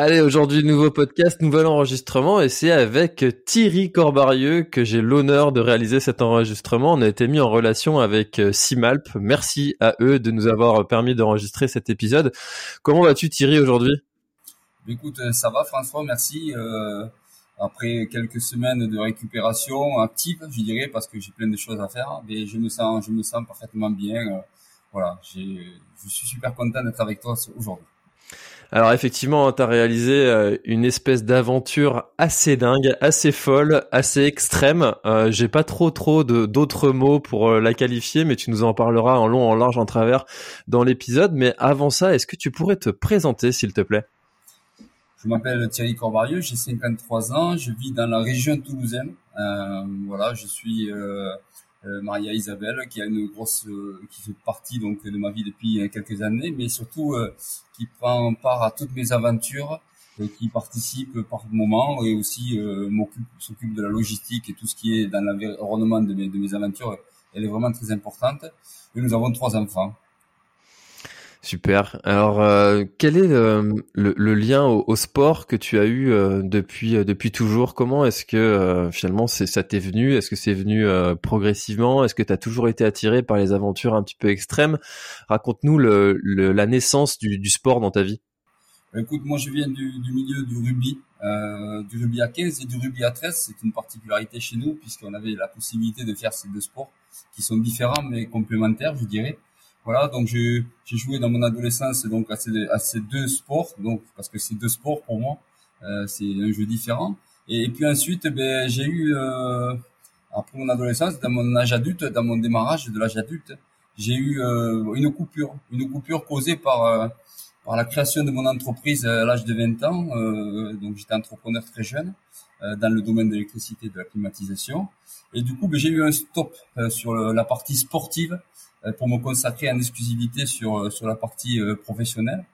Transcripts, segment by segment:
Allez, aujourd'hui, nouveau podcast, nouvel enregistrement, et c'est avec Thierry Corbarieux que j'ai l'honneur de réaliser cet enregistrement. On a été mis en relation avec euh, Simalp. Merci à eux de nous avoir permis d'enregistrer cet épisode. Comment vas-tu, Thierry, aujourd'hui? Écoute, euh, ça va, François, merci. Euh, après quelques semaines de récupération active, je dirais, parce que j'ai plein de choses à faire, mais je me sens, je me sens parfaitement bien. Euh, voilà, je suis super content d'être avec toi aujourd'hui. Alors effectivement, tu as réalisé euh, une espèce d'aventure assez dingue, assez folle, assez extrême. Euh, J'ai pas trop trop d'autres mots pour euh, la qualifier, mais tu nous en parleras en long, en large, en travers dans l'épisode. Mais avant ça, est-ce que tu pourrais te présenter, s'il te plaît? Je m'appelle Thierry Corbarieux, j'ai 53 ans, je vis dans la région toulousaine. Voilà, je suis Maria Isabelle, qui a une grosse, euh, qui fait partie donc de ma vie depuis euh, quelques années, mais surtout qui prend part à toutes mes aventures, qui participe par moment et aussi m'occupe, s'occupe de la logistique et tout ce qui est dans l'environnement de mes, de mes aventures. Elle est vraiment très importante. Et nous avons trois enfants. Super. Alors, euh, quel est le, le, lien au, sport que tu as eu euh, depuis euh, depuis toujours? Comment est-ce que euh, finalement ça t'est venu? Est-ce que c'est venu euh, progressivement? Est-ce que tu as toujours été attiré par les aventures un petit peu extrêmes? Raconte-nous le, la naissance du, du, sport dans ta vie. Écoute, moi je viens du, du milieu du rugby, du rugby à 15 et du rugby à 13. C'est une particularité chez nous puisqu'on avait la possibilité de faire ces deux sports qui sont différents mais complémentaires, je dirais. Voilà, donc j'ai joué dans mon adolescence donc à ces, deux sports, donc parce que c'est deux sports pour moi, euh, c'est un jeu différent. Et, puis ensuite, ben j'ai eu euh, après mon adolescence, dans mon âge adulte, dans mon démarrage de l'âge adulte, j'ai eu euh, une coupure, une coupure causée par euh, par la création de mon entreprise à l'âge de 20 ans. Euh, donc j'étais entrepreneur très jeune euh, dans le domaine de l'électricité, de la climatisation. Et du coup, ben, j'ai eu un stop sur la partie sportive pour me consacrer en exclusivité sur euh, sur la partie euh, professionnelle.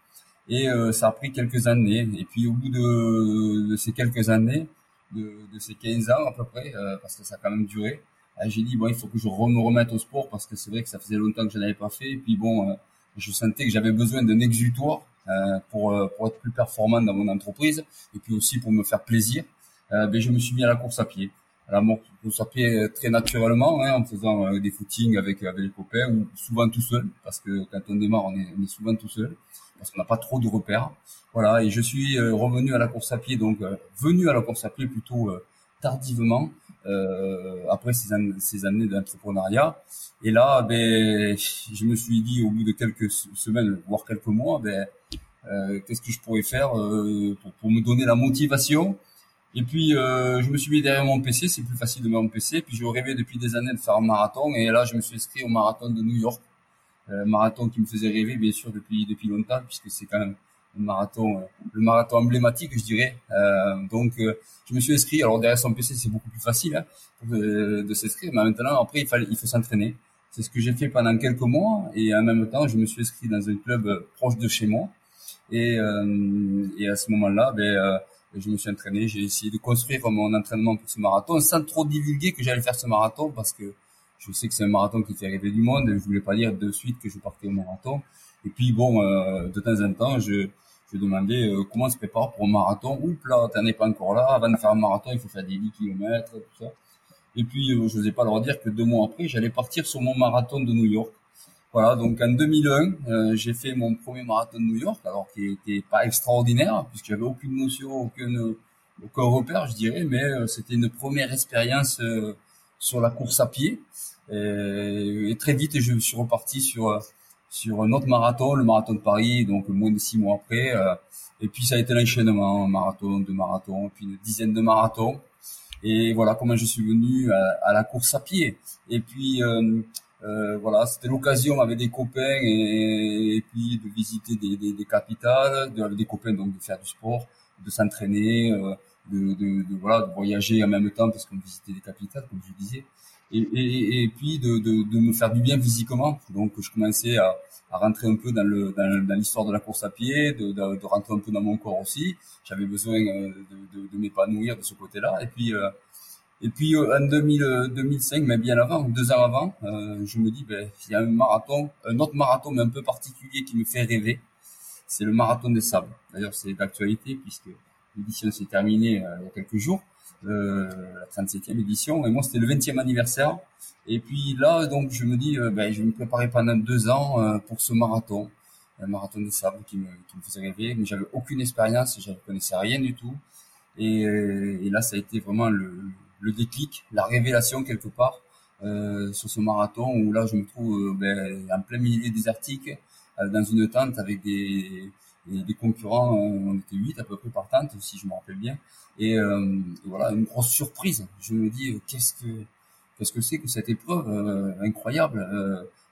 Et ça a pris quelques années. Et puis au bout de, de ces quelques années, de, de, ces 15 ans à peu près, parce que ça a quand même duré, j'ai dit bon il faut que je me remette au sport parce que c'est vrai que ça faisait longtemps que je n'avais pas fait. Et puis bon, je sentais que j'avais besoin d'un exutoire euh, pour, pour être plus performant dans mon entreprise et puis aussi pour me faire plaisir. Euh, ben, je me suis mis à la course à pied la mort ça fait très naturellement hein, en faisant euh, des footings avec avec les copains ou souvent tout seul parce que quand on démarre on est, on est souvent tout seul parce qu'on n'a pas trop de repères. Voilà et je suis euh, revenu à la course à pied donc euh, venu à la course à pied plutôt tardivement après ces, ces années d'entrepreneuriat. Et là ben je me suis dit au bout de quelques semaines voire quelques mois ben qu'est-ce que je pourrais faire pour, pour me donner la motivation et puis, euh, je me suis mis derrière mon PC, c'est plus facile de mettre mon PC. Puis, je rêvais depuis des années de faire un marathon. Et là, je me suis inscrit au marathon de New York. Euh, marathon qui me faisait rêver, bien sûr, depuis depuis longtemps, puisque c'est quand même un marathon, euh, le marathon emblématique, je dirais. Euh, donc, euh, je me suis inscrit. Alors, derrière son PC, c'est beaucoup plus facile hein, de, de s'inscrire. Mais maintenant, après, il, fallait, il faut s'entraîner. C'est ce que j'ai fait pendant quelques mois. Et en même temps, je me suis inscrit dans un club proche de chez moi. Et, et à ce moment-là, ben je me suis entraîné, j'ai essayé de construire mon entraînement pour ce marathon sans trop divulguer que j'allais faire ce marathon parce que je sais que c'est un marathon qui fait rêver du monde je voulais pas dire de suite que je partais au marathon. Et puis bon, euh, de temps en temps, je, je demandais euh, comment on se prépare pour un marathon. Oups là, t'en es pas encore là. Avant de faire un marathon, il faut faire des 10 km, tout ça. Et puis, euh, je n'osais pas leur dire que deux mois après, j'allais partir sur mon marathon de New York. Voilà, donc en 2001, euh, j'ai fait mon premier marathon de New York, alors qui était pas extraordinaire, puisque j'avais aucune notion, aucune, aucun repère, je dirais, mais euh, c'était une première expérience euh, sur la course à pied. Et, et, très vite, je suis reparti sur sur un autre marathon, le marathon de Paris, donc moins de six mois après. et puis ça a été l'enchaînement, un marathon, deux marathons, puis une dizaine de marathons. Et voilà comment je suis venu à, la course à pied. Et puis euh, voilà, c'était l'occasion avec des copains et, puis de visiter des, des, des capitales, de, avec des copains donc de faire du sport, de s'entraîner, euh, de, de, de, voilà, de voyager en même temps parce qu'on visitait des capitales comme je disais, et, et, et puis de, de, me faire du bien physiquement. Donc je commençais à, à rentrer un peu dans le dans, dans l'histoire de la course à pied, de, de, de, rentrer un peu dans mon corps aussi. J'avais besoin euh, de, de, m'épanouir de ce côté-là, et puis euh, et puis euh, en 2000, 2005, euh, mais bien avant, deux ans avant, euh, je me dis, ben, il y a un marathon, un autre marathon, mais un peu particulier qui me fait rêver. C'est le marathon des sables. D'ailleurs, c'est d'actualité puisque l'édition s'est terminée euh, il y a quelques jours, euh, la 37e édition. Et moi, c'était le 20e anniversaire. Et puis là, donc, je me dis, ben, je vais me préparer pendant deux ans pour ce marathon, un marathon des sables qui me, qui me faisait rêver. Mais j'avais aucune expérience, je ne connaissais rien du tout. Et, et là, ça a été vraiment le, le déclic, la révélation quelque part euh, sur ce marathon où là je me trouve euh, ben, en plein milieu des articles euh, dans une tente avec des, des, concurrents, on était huit à peu près par tente si je me rappelle bien, et, voilà une grosse surprise. Je me dis qu'est-ce que qu'est-ce que c'est que cette épreuve incroyable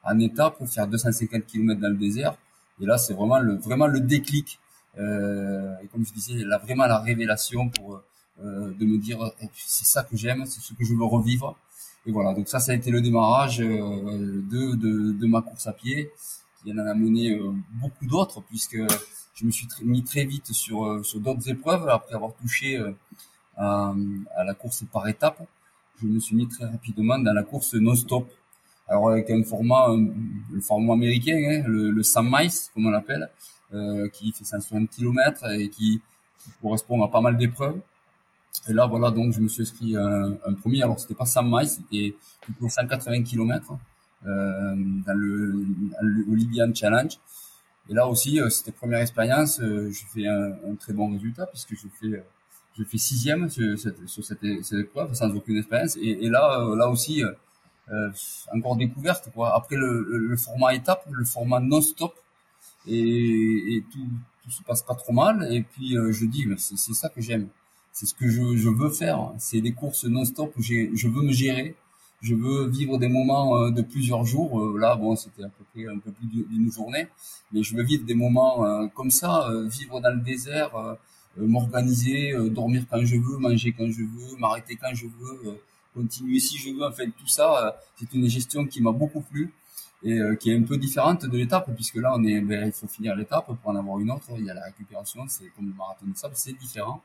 en étape faire 250 km dans le désert. Et là c'est vraiment le vraiment le déclic. et comme je disais, là vraiment la révélation pour euh, de me dire eh, c'est ça que j'aime, c'est ce que je veux revivre. Et voilà, donc ça, ça a été le démarrage euh, de, de, de, ma course à pied, qui en a amené euh, beaucoup d'autres, puisque je me suis mis très vite sur, sur d'autres épreuves, après avoir touché à, à, la course par étapes. Je me suis mis très rapidement dans la course non-stop. Alors avec un format, le format américain, hein, le, le Sam Mice, comme on l'appelle, euh, qui fait 160 km et qui correspond à pas mal d'épreuves. Et là, voilà, donc je me suis inscrit un, un premier. Alors, c'était pas 100 miles, c'était plutôt 180 km euh, dans le, le Libyan Challenge. Et là aussi, euh, c'était première expérience. Euh, je fais un, un, très bon résultat puisque je fais euh, je fais sixième sur, cette, sur cette, cette, épreuve sans aucune expérience. Et, et là, là aussi, euh, encore découverte quoi. Après le, le, format étape, le format non-stop, et, et tout, tout se passe pas trop mal. Et puis je dis, c'est ça que j'aime c'est ce que je, je veux faire. C'est des courses non-stop où je veux me gérer. Je veux vivre des moments euh, de plusieurs jours. Euh, là, bon, c'était à peu près un peu plus d'une journée, mais je veux vivre des moments euh, comme ça, vivre dans le désert, m'organiser, dormir quand je veux, manger quand je veux, m'arrêter quand je veux, continuer si je veux. En fait, tout ça, c'est une gestion qui m'a beaucoup plu et euh, qui est un peu différente de l'étape puisque là on est ben, il faut finir l'étape pour en avoir une autre il y a la récupération c'est comme le marathon de sable c'est différent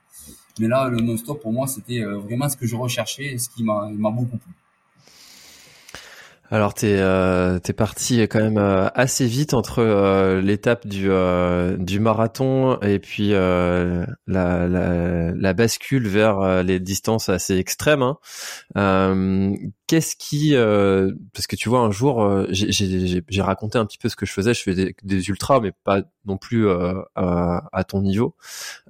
mais là le non-stop pour moi c'était euh, vraiment ce que je recherchais et ce qui m'a beaucoup plu alors t'es euh, es parti quand même euh, assez vite entre l'étape du du marathon et puis la, la, la bascule vers les distances assez extrêmes. Hein. Qu'est-ce qui parce que tu vois un jour j'ai raconté un petit peu ce que je faisais. Je fais des, ultras mais pas non plus à, à, ton niveau.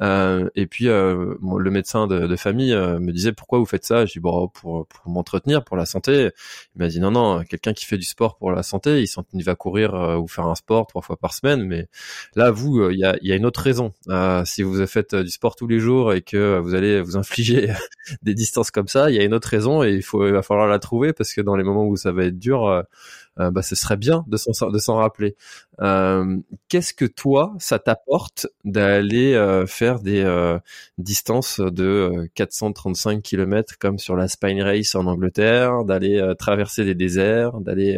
et puis le médecin de, de famille me disait pourquoi vous faites ça? Je dis bon pour pour m'entretenir pour la santé. Il m'a dit non non quelqu'un qui fait du sport pour la santé, il, il va courir euh, ou faire un sport trois fois par semaine, mais là, vous, euh, il y, a, y, a, une autre raison. Euh, si vous faites du sport tous les jours et que vous allez vous infliger des distances comme ça, il y a une autre raison et il faut, il va falloir la trouver parce que dans les moments où ça va être dur, euh, bah, ce serait bien de s'en de s'en rappeler. Euh, Qu'est-ce que toi, ça t'apporte d'aller euh, faire des euh, distances de 435 km comme sur la Spine Race en Angleterre, d'aller traverser des déserts, d'aller.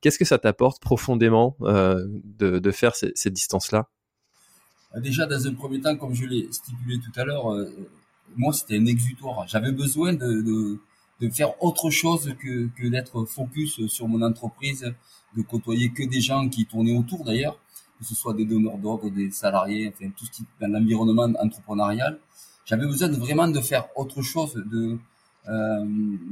Qu'est-ce que ça t'apporte profondément de, de faire ces, ces distances-là? Déjà, dans un premier temps, comme je l'ai stipulé tout à l'heure, moi, c'était un exutoire. J'avais besoin de de faire autre chose que, que d'être focus sur mon entreprise, de côtoyer que des gens qui tournaient autour d'ailleurs, que ce soit des donneurs d'ordre, des salariés, enfin tout ce qui dans l'environnement entrepreneurial. J'avais besoin de vraiment de faire autre chose. De euh,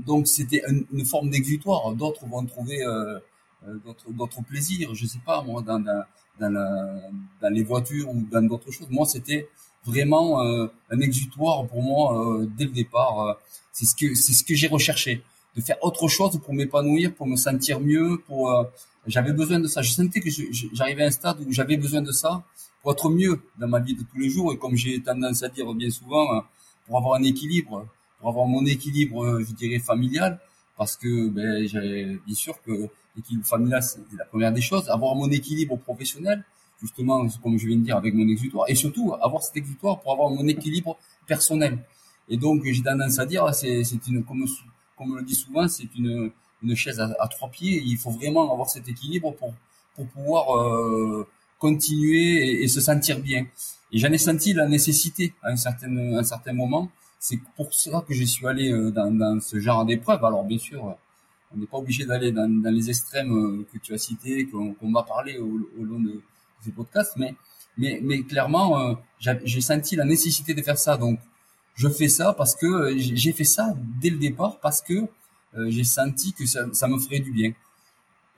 donc c'était une, forme d'exutoire. D'autres vont trouver euh, euh, d'autres d'autres plaisirs. Je sais pas moi dans dans dans, la, dans les voitures ou dans d'autres choses. Moi c'était vraiment euh, un exutoire pour moi euh, dès le départ. Euh, c'est ce que c'est ce que j'ai recherché, de faire autre chose pour m'épanouir, pour me sentir mieux, pour j'avais besoin de ça. Je sentais que j'arrivais à un stade où j'avais besoin de ça pour être mieux dans ma vie de tous les jours. Et comme j'ai tendance à dire bien souvent, pour avoir un équilibre, pour avoir mon équilibre, je dirais familial, parce que ben, j'ai bien sûr que l'équilibre familial c'est la première des choses. Avoir mon équilibre professionnel, justement comme je viens de dire avec mon exutoire, et surtout avoir cet exutoire pour avoir mon équilibre personnel. Et donc j'ai tendance à dire, c'est une comme comme on le dit souvent, c'est une une chaise à, trois pieds. il faut vraiment avoir cet équilibre pour pour pouvoir euh, continuer et, se sentir bien. Et j'en ai senti la nécessité à un certain un certain moment. C'est pour cela que je suis allé euh, dans, dans ce genre d'épreuve. Alors bien sûr, on n'est pas obligé d'aller dans, dans, les extrêmes euh, que tu as cités, qu'on va parler au, au, long de ces podcasts, mais mais mais clairement, j'ai senti la nécessité de faire ça. Donc je fais ça parce que j'ai fait ça dès le départ parce que euh, j'ai senti que ça, ça, me ferait du bien.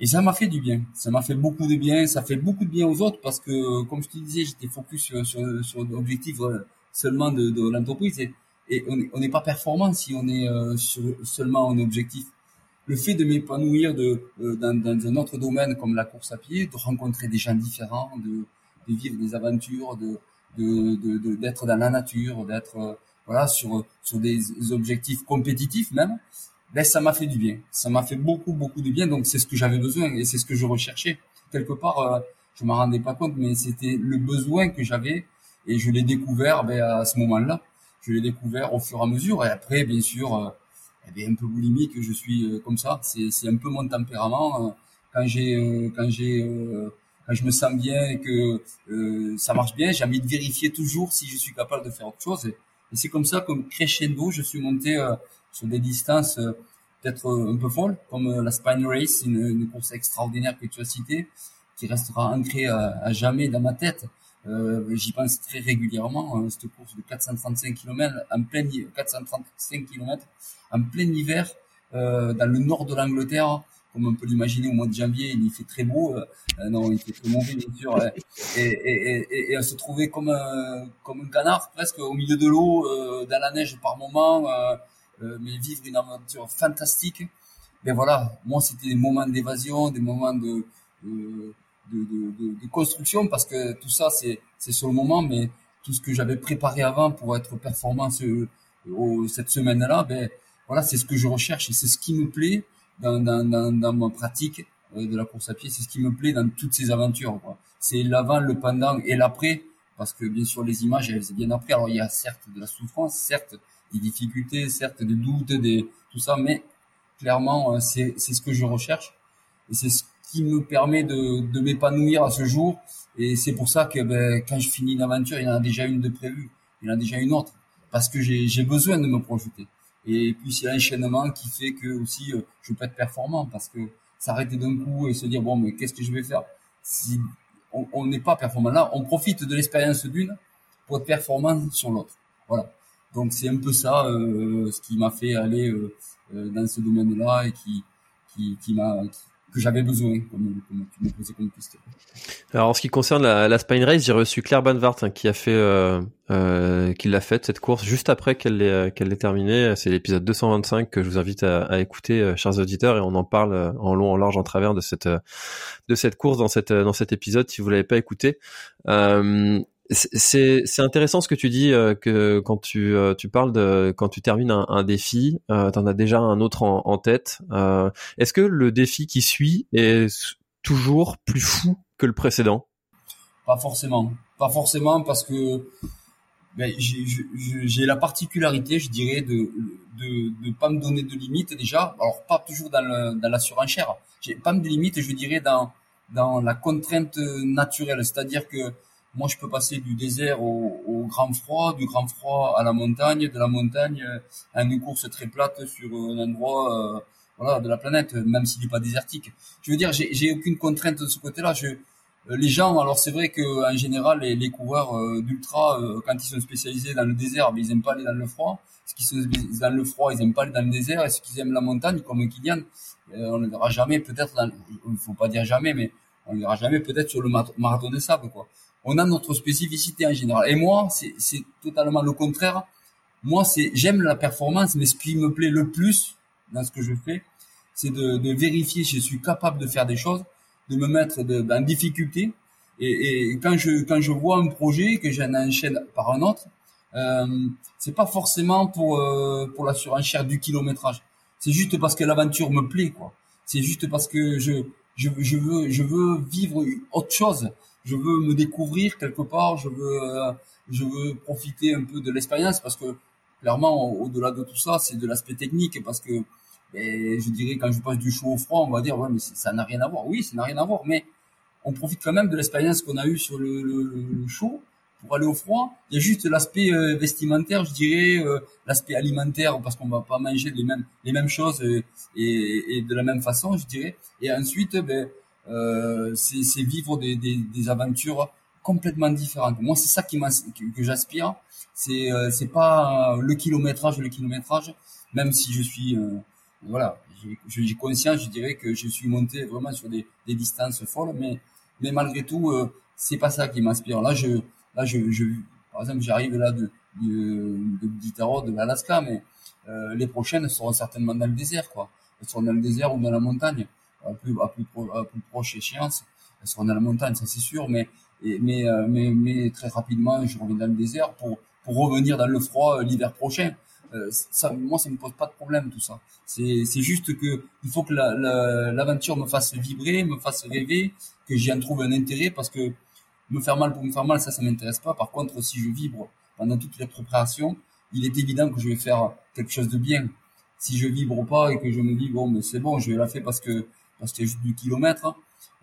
Et ça m'a fait du bien. Ça m'a fait beaucoup de bien. Ça fait beaucoup de bien aux autres parce que, comme je te disais, j'étais focus sur, sur, sur l'objectif euh, seulement de, l'entreprise. Et, on n'est pas performant si on est euh, seulement un objectif. Le fait de m'épanouir dans, un autre domaine comme la course à pied, de rencontrer des gens différents, de, vivre des aventures, de d'être dans la nature, d'être voilà sur sur des objectifs compétitifs même, ben ça m'a fait du bien. Ça m'a fait beaucoup beaucoup de bien. Donc c'est ce que j'avais besoin et c'est ce que je recherchais. Quelque part, euh, je m'en rendais pas compte, mais c'était le besoin que j'avais et je l'ai découvert ben, à ce moment-là. Je l'ai découvert au fur et à mesure et après, bien sûr, euh, un peu boulimique, je suis euh, comme ça. C'est un peu mon tempérament. Euh, quand j'ai quand j'ai quand je me sens bien et que ça marche bien, j'ai envie de vérifier toujours si je suis capable de faire autre chose. Et c'est comme ça, comme crescendo, je suis monté sur des distances euh, peut-être euh, un peu folles, comme euh, la Spine Race, une, une, course extraordinaire que tu as citée, qui restera ancrée à, jamais dans ma tête. Euh, J'y pense très régulièrement. cette course de 435 km en plein 435 km en plein hiver euh, dans le nord de l'Angleterre, comme on peut l'imaginer au mois de janvier, il fait très beau. Euh, non, il fait très mauvais bien sûr. et, et, et, et, on se trouvait comme un, comme un canard presque au milieu de l'eau, dans la neige par moment. Euh, mais vivre une aventure fantastique. Ben voilà, moi c'était des moments d'évasion, des moments de de, de, de, de, construction parce que tout ça c'est c'est sur le moment, mais tout ce que j'avais préparé avant pour être performant ce, cette semaine-là, ben voilà, c'est ce que je recherche et c'est ce qui me plaît dans, dans, dans, dans ma pratique euh, de la course à pied, c'est ce qui me plaît dans toutes ces aventures. C'est l'avant, le pendant et l'après, parce que bien sûr les images elles bien après. Alors il y a certes de la souffrance, certes des difficultés, certes des doutes, des tout ça, mais clairement euh, c'est c'est ce que je recherche et c'est ce qui me permet de de m'épanouir à ce jour et c'est pour ça que ben, quand je finis une aventure, il y en a déjà une de prévue, il y en a déjà une autre parce que j'ai besoin de me projeter. Et puis c'est l'enchaînement qui fait que aussi euh, je peux être performant parce que s'arrêter d'un coup et se dire bon mais qu'est-ce que je vais faire? Si on n'est pas performant là, on profite de l'expérience d'une pour être performant sur l'autre. Voilà. Donc c'est un peu ça euh, ce qui m'a fait aller euh, euh, dans ce domaine-là et qui qui, qui m'a que j'avais besoin, comme, comme, tu me posais comme question. Alors en ce qui concerne la, la Spine Race, j'ai reçu Claire Banvart hein, qui a fait, euh, euh, qui l'a faite cette course juste après qu'elle l'ait qu'elle l'ait terminée. C'est l'épisode 225 que je vous invite à, à écouter, chers auditeurs, et on en parle en long, en large, en travers de cette de cette course dans cette dans cet épisode si vous l'avez pas écouté. Euh, c'est intéressant ce que tu dis euh, que quand tu euh, tu parles de quand tu termines un, un défi, euh, tu en as déjà un autre en, en tête. Euh, Est-ce que le défi qui suit est toujours plus fou que le précédent? Pas forcément, pas forcément parce que ben, j'ai la particularité, je dirais, de de de pas me donner de limites déjà. Alors pas toujours dans le, dans la surenchère. J'ai pas de limites, je dirais dans dans la contrainte naturelle, c'est-à-dire que moi, je peux passer du désert au, au, grand froid, du grand froid à la montagne, de la montagne à une course très plate sur un endroit euh, voilà, de la planète, même s'il n'est pas désertique. Je veux dire, j'ai aucune contrainte de ce côté-là. Je, euh, les gens, alors c'est vrai que en général, les, les coureurs euh, d'ultra, euh, quand ils sont spécialisés dans le désert, mais ils aiment pas aller dans le froid. Ce qui sont dans le froid, ils aiment pas aller dans le désert. Et ceux qui aiment la montagne, comme Kylian, on ne verra jamais, peut-être, il faut pas dire jamais, mais on ne verra jamais peut-être sur le marathon des sables, quoi on a notre spécificité en général. Et moi, c'est totalement le contraire. Moi, c'est j'aime la performance, mais ce qui me plaît le plus dans ce que je fais, c'est de, vérifier si je suis capable de faire des choses de me mettre de, en difficulté. Et, et, quand je quand je vois un projet que j'en enchaîne par un autre, euh, c'est pas forcément pour euh, pour la surenchère du kilométrage. C'est juste parce que l'aventure me plaît, quoi. C'est juste parce que je je, je veux je veux vivre autre chose. Je veux me découvrir quelque part. Je veux euh, je veux profiter un peu de l'expérience parce que clairement au-delà de tout ça, c'est de l'aspect technique parce que ben, je dirais quand je passe du chaud au froid, on va dire ouais mais ça n'a rien à voir. Oui, ça n'a rien à voir, mais on profite quand même de l'expérience qu'on a eue sur le, le, le show pour aller au froid. Il y a juste l'aspect euh, vestimentaire, je dirais, euh, l'aspect alimentaire parce qu'on va pas manger les mêmes les mêmes choses euh, et, et, de la même façon, je dirais. Et ensuite, ben, c'est vivre des, des, des, aventures complètement différentes. Moi, c'est ça qui que, j'aspire. C'est c'est pas le kilométrage, le kilométrage, même si je suis voilà, j'ai conscience, je dirais que je suis monté vraiment sur des, des distances folles, mais mais malgré tout, c'est pas ça qui m'inspire. Là, je Là, je, je par exemple, j'arrive là de, de, de de l'Alaska, mais euh, les prochaines seront certainement dans le désert, quoi. Elles seront dans le désert ou dans la montagne, plus, à plus, à plus proche échéance. Elles seront dans la montagne, ça c'est sûr, mais, et, mais, euh, mais, mais très rapidement, je reviens dans le désert pour, pour revenir dans le froid euh, l'hiver prochain. Euh, ça, moi, ça me pose pas de problème tout ça. C'est, c'est juste que il faut que l'aventure la, me fasse vibrer, me fasse rêver, que j'y en trouve un intérêt, parce que me faire mal pour me faire mal, ça, ça m'intéresse pas. Par contre, si je vibre pendant toute la préparation, il est évident que je vais faire quelque chose de bien. Si je vibre pas et que je me dis bon, mais c'est bon, je la faire parce que parce qu'il y a juste du kilomètre.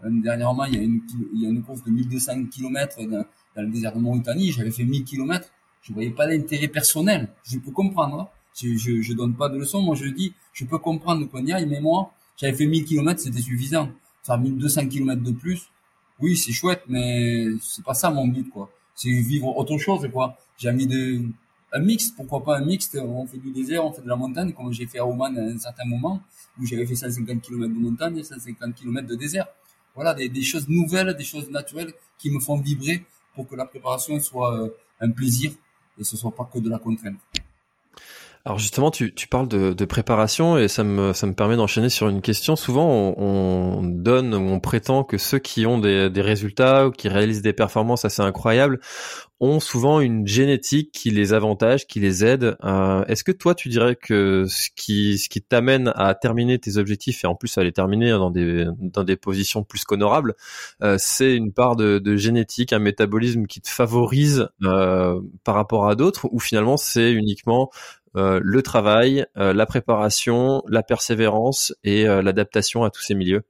Euh, dernièrement, il y a une il y a une course de 1200 km dans, dans le désert de Mauritanie. J'avais fait 1000 km. Je voyais pas l'intérêt personnel. Je peux comprendre. Hein. Je, je, je donne pas de leçons. Moi, je dis, je peux comprendre qu'on y aille, mais moi, j'avais fait 1000 km, c'était suffisant. Faire 1200 km de plus, oui, c'est chouette, mais c'est pas ça mon but, quoi. C'est vivre autre chose, quoi. J'ai mis de, un mix, pourquoi pas un mix, on fait du désert, on fait de la montagne, comme j'ai fait à Oman à un certain moment, où j'avais fait 150 km de montagne et 150 km de désert. Voilà, des, choses nouvelles, des choses naturelles qui me font vibrer pour que la préparation soit euh, un plaisir et ce soit pas que de la contrainte. Alors justement, tu, parles de, préparation et ça me, permet d'enchaîner sur une question. Souvent, on, on, donne ou on prétend que ceux qui ont des, des résultats ou qui réalisent des performances assez incroyables ont souvent une génétique qui les avantage, qui les aide. Euh, Est-ce que toi, tu dirais que ce qui, t'amène à terminer tes objectifs et en plus à les terminer dans des, positions plus qu'honorables, euh, c'est une part de, de, génétique, un métabolisme qui te favorise euh, par rapport à d'autres, ou finalement c'est uniquement euh, le travail, la préparation, la persévérance et l'adaptation à tous ces milieux?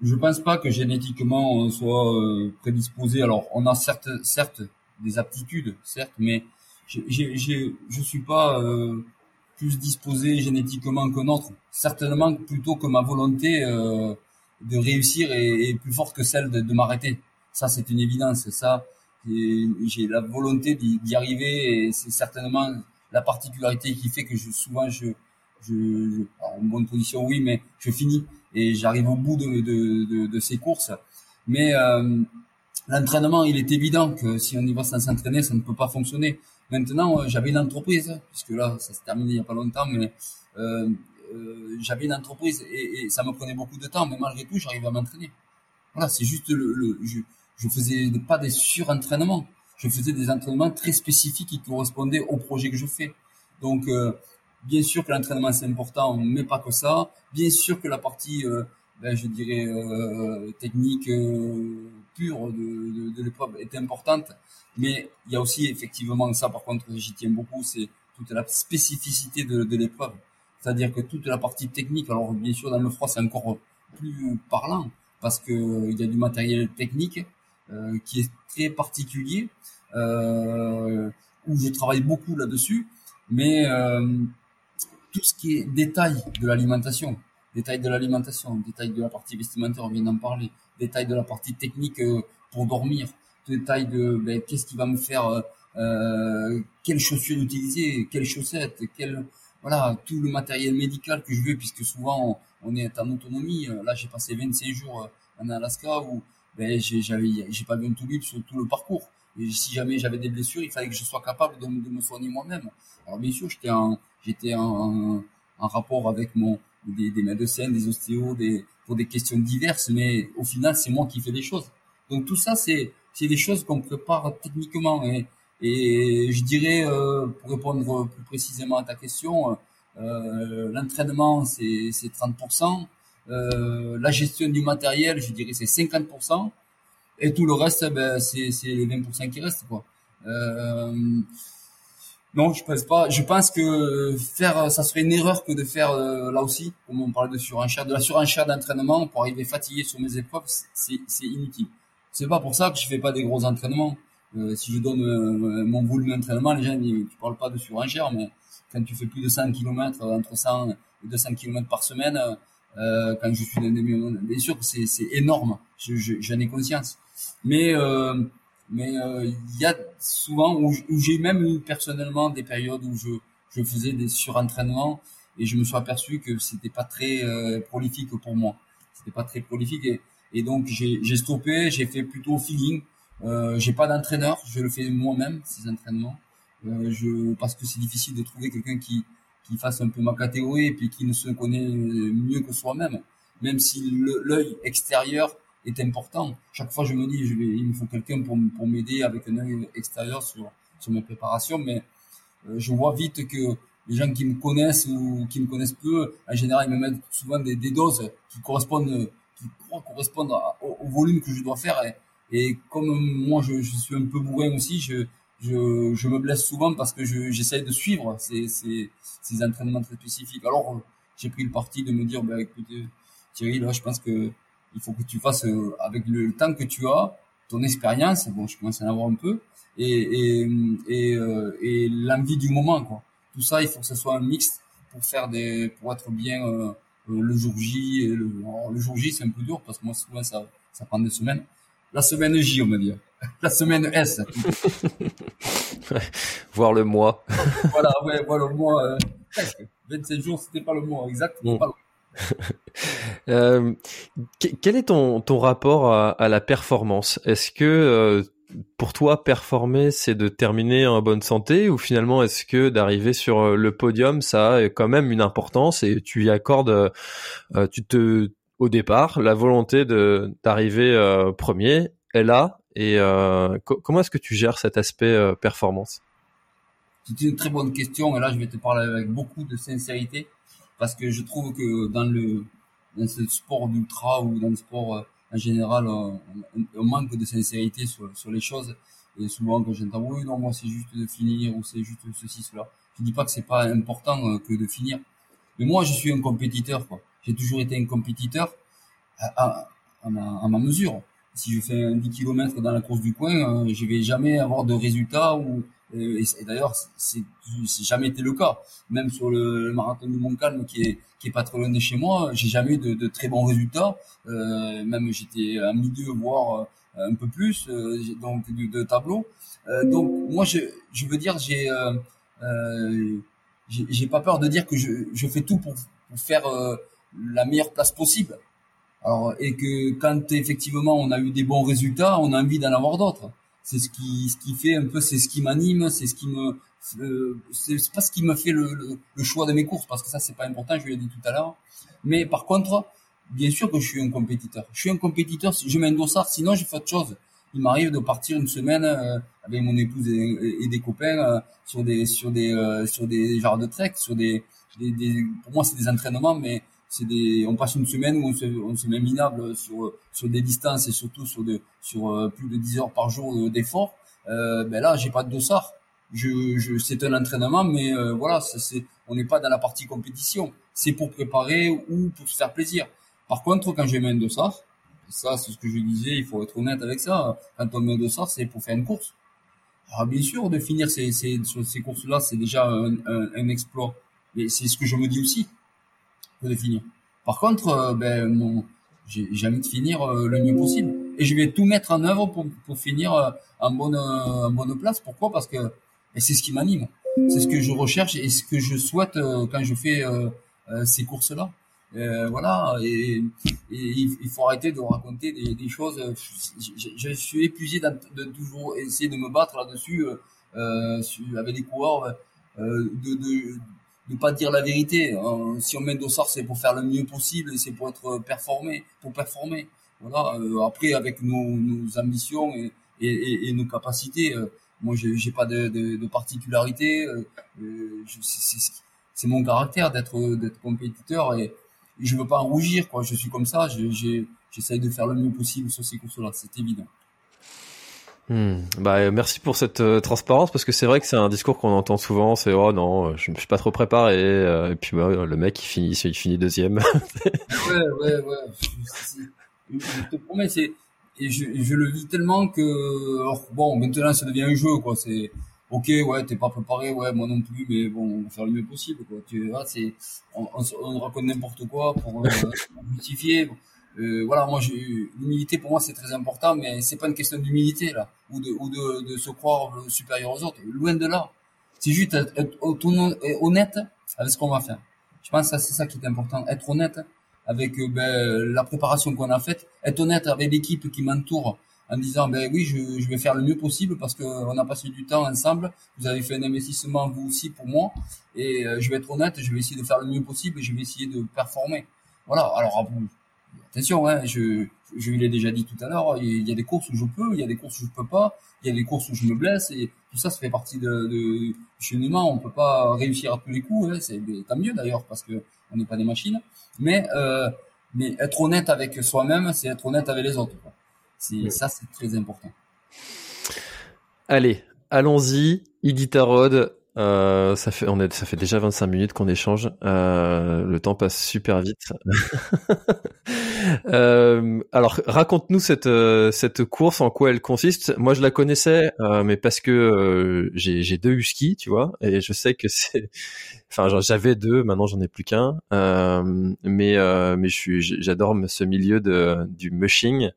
Je pense pas que génétiquement on soit prédisposé. Alors on a certes, certes des aptitudes, certes, mais je ne suis pas plus disposé génétiquement qu'un autre. Certainement plutôt que ma volonté de réussir est, plus forte que celle de, de m'arrêter. Ça, c'est une évidence. Ça, j'ai la volonté d'y arriver et c'est certainement la particularité qui fait que je, souvent je, je, en bonne position oui mais je finis et j'arrive au bout de, de, de, de, ces courses mais euh, l'entraînement il est évident que si on y va sans s'entraîner ça ne peut pas fonctionner maintenant euh, j'avais une entreprise puisque là ça s'est terminé il y a pas longtemps mais euh, euh, j'avais une entreprise et, et, ça me prenait beaucoup de temps mais malgré tout j'arrivais à m'entraîner voilà c'est juste le, le je, je faisais pas des surentraînements. Je faisais des entraînements très spécifiques qui correspondaient au projet que je fais. Donc, euh, bien sûr que l'entraînement c'est important, mais pas que ça. Bien sûr que la partie, euh, ben, je dirais, euh, technique pure de, de, de l'épreuve est importante. Mais il y a aussi effectivement ça, par contre, j'y tiens beaucoup, c'est toute la spécificité de, de l'épreuve. C'est-à-dire que toute la partie technique, alors bien sûr dans le froid c'est encore plus parlant parce que il y a du matériel technique, euh, qui est très particulier, euh, où je travaille beaucoup là-dessus, mais euh, tout ce qui est détail de l'alimentation, détail de l'alimentation, détail de la partie vestimentaire, on vient d'en parler, détail de la partie technique pour dormir, détail de ben, qu'est-ce qui va me faire, euh, quelles chaussures utiliser, quelles chaussettes, quel voilà tout le matériel médical que je veux, puisque souvent on, est en autonomie. Là, j'ai passé 25 jours en Alaska où ben j'avais j'ai pas bien tout libre sur tout le parcours. Et si jamais j'avais des blessures, il fallait que je sois capable de, me soigner moi-même. Alors bien sûr, j'étais en j'étais en, en, rapport avec mon des, des médecins, des ostéos, des pour des questions diverses, mais au final, c'est moi qui fais les choses. Donc tout ça, c'est c'est des choses qu'on prépare techniquement et et je dirais euh, pour répondre plus précisément à ta question, euh, l'entraînement c'est c'est 30%, euh, la gestion du matériel, je dirais c'est 50%, et tout le reste, ben c'est les 20% qui restent quoi. Euh, non, je pense pas. Je pense que faire, ça serait une erreur que de faire euh, là aussi, comme on parle de surenchère, de la surenchère d'entraînement pour arriver fatigué sur mes épreuves, c'est inutile. C'est pas pour ça que je fais pas des gros entraînements. Euh, si je donne euh, mon volume d'entraînement, les gens disent, tu parles pas de surenchère, mais quand tu fais plus de 100 km, entre 100 et 200 km par semaine, euh, quand je suis dans des bien sûr c'est c'est énorme. J'en je, ai conscience. Mais mais euh, il y a souvent où, j'ai même eu personnellement des périodes où je, je faisais des surentraînements et je me suis aperçu que c'était pas très euh, prolifique pour moi. C'était pas très prolifique et, et donc j'ai stoppé, j'ai fait plutôt feeling. Euh, j'ai pas d'entraîneur, je le fais moi-même ces entraînements. Euh, je parce que c'est difficile de trouver quelqu'un qui qui fasse un peu ma catégorie et puis qui ne se connaît mieux que soi-même. Même si l'œil extérieur est important. Chaque fois, je me dis, je vais, il me faut quelqu'un pour, m'aider avec un œil extérieur sur, mes préparations, mais euh, je vois vite que les gens qui me connaissent ou qui me connaissent peu, en général, ils me mettent souvent des, doses qui correspondent, qui croient correspondre au, volume que je dois faire. Et, et comme moi, je, je, suis un peu bourrin aussi, je, je, je me blesse souvent parce que j'essaye de suivre ces, ces, ces entraînements très spécifiques. Alors, j'ai pris le parti de me dire, bah, écoutez, Thierry, là, je pense que il faut que tu fasses euh, avec le temps que tu as, ton expérience, bon, je commence à en avoir un peu, et, et, et, euh, et l'envie du moment, quoi. Tout ça, il faut que ce soit un mix pour faire des, pour être bien euh, le jour J. le, le jour J, c'est un peu dur parce que moi, souvent, ça, ça prend des semaines. La semaine J, on va dire. La semaine S. voir le mois. voilà, ouais, voir le mois. Euh, 27 jours, c'était pas le mois. Pas le euh, quel est ton, ton rapport à, à la performance? Est-ce que euh, pour toi, performer, c'est de terminer en bonne santé? Ou finalement est-ce que d'arriver sur euh, le podium, ça a quand même une importance et tu y accordes, euh, tu te, au départ, la volonté de d'arriver premier? Est là et comment est-ce que tu gères cet aspect performance? C'est une très bonne question et là je vais te parler avec beaucoup de sincérité parce que je trouve que dans le dans ce sport d'ultra ou dans le sport euh, en général, on, manque de sincérité sur, sur les choses. Et souvent, quand j'entends oui, non, moi c'est juste de finir ou c'est juste ceci, cela. Je dis pas que c'est pas important euh, que de finir. Mais moi, je suis un compétiteur. J'ai toujours été un compétiteur à, à ma mesure. Si je fais un 10 km dans la course du coin, euh, je vais jamais avoir de résultats ou euh, et, d'ailleurs, c'est jamais été le cas. Même sur le, marathon du Mont-Calme, qui est, qui est pas trop loin de chez moi, j'ai jamais eu de, de, très bons résultats. Euh, même j'étais à milieu, voire euh, un peu plus, euh, donc de, de tableau. Euh, donc moi, je, je veux dire, j'ai euh, j'ai pas peur de dire que je, je fais tout pour, pour faire la meilleure place possible. Alors, et que quand effectivement on a eu des bons résultats, on a envie d'en avoir d'autres. C'est ce qui ce qui fait un peu c'est ce qui m'anime c'est ce qui me euh, c'est pas ce qui me fait le, le, choix de mes courses parce que ça c'est pas important je l'ai dit tout à l'heure. Mais par contre bien sûr que je suis un compétiteur. Je suis un compétiteur je mets un dossard sinon je fais autre chose. Il m'arrive de partir une semaine euh, avec mon épouse et, des copains euh, sur des sur des sur des genres de trek sur des, des, des pour moi c'est des entraînements mais c'est des, on passe une semaine où on se, on se met minable sur sur des distances et surtout sur sur euh, plus de 10 heures par jour d'effort. Euh, ben là, j'ai pas de dossard. Je, je c'est un entraînement, mais euh, voilà, c'est, on n'est pas dans la partie compétition. C'est pour préparer ou pour se faire plaisir. Par contre, quand je mets un dossard, ça, c'est ce que je disais, il faut être honnête avec ça. Quand on met un dossard, c'est pour faire une course. Alors, bien sûr, de finir ces, ces, ces courses-là, c'est déjà un, un, un exploit. Mais c'est ce que je me dis aussi de finir. Par contre, euh, ben, mon, j'ai envie de finir euh, le mieux possible. Et je vais tout mettre en œuvre pour, pour finir euh, en bonne, en bonne place. Pourquoi? Parce que ben, c'est ce qui m'anime. C'est ce que je recherche et ce que je souhaite quand je fais ces courses-là. voilà, et, il faut arrêter de raconter des, des choses. Je, je, suis épuisé de, de, toujours essayer de me battre là-dessus euh, avec des coureurs de, de, de pas dire la vérité. Euh, si on met dossard, c'est pour faire le mieux possible c'est pour être performé, pour performer. Voilà. Euh, après, avec nos, nos ambitions et, et, et, nos capacités, euh, moi, j'ai pas de, de, de particularité. c'est mon caractère d'être d'être compétiteur et, je veux pas en rougir. Quoi. Je suis comme ça. J'essaye de faire le mieux possible sur ces courses-là. C'est évident. Hmm. Bah, merci pour cette euh, transparence parce que c'est vrai que c'est un discours qu'on entend souvent. C'est oh non, je ne suis pas trop préparé. Euh, et puis bah, le mec il finit, il finit deuxième. ouais, ouais, ouais. Je, te promets, c'est et je, je, le vis tellement que bon maintenant ça devient un jeu quoi. C'est ok ouais t'es pas préparé ouais moi non plus mais bon on va faire le mieux possible quoi. Tu vois c'est on, on, raconte n'importe quoi pour euh, justifier. Euh, voilà, moi, l'humilité pour moi c'est très important, mais c'est pas une question d'humilité là, ou de ou de, de se croire supérieur aux autres. Loin de là. C'est juste être, honnête avec ce qu'on va faire. Je pense que c'est ça qui est important, être honnête avec euh, ben, la préparation qu'on a faite, être honnête avec l'équipe qui m'entoure en disant ben oui je, je, vais faire le mieux possible parce que on a passé du temps ensemble. Vous avez fait un investissement vous aussi pour moi. Et euh, je vais être honnête je vais essayer de faire le mieux possible et je vais essayer de performer. Voilà. Alors attention, hein, je, je l'ai déjà dit tout à l'heure, il y a des courses où je peux, il y a des courses où je peux pas, il y a des courses où je me blesse et tout ça, ça fait partie de, de cheminement. On peut pas réussir à tous les coups, hein, c'est tant mieux d'ailleurs parce que on n'est pas des machines. Mais euh, mais être honnête avec soi-même, c'est être honnête avec les autres. C'est ça, c'est très important. Allez, allons-y. Iditarod, euh, ça fait, on est, ça fait déjà 25 minutes qu'on échange. Euh, le temps passe super vite. euh, alors, raconte-nous cette euh, cette course, en quoi elle consiste. Moi, je la connaissais, euh, mais parce que j'ai j'ai deux huskies, tu vois, et je sais que c'est enfin j'avais deux, maintenant j'en ai plus qu'un. Euh, mais euh, mais je suis j'adore ce milieu de du mushing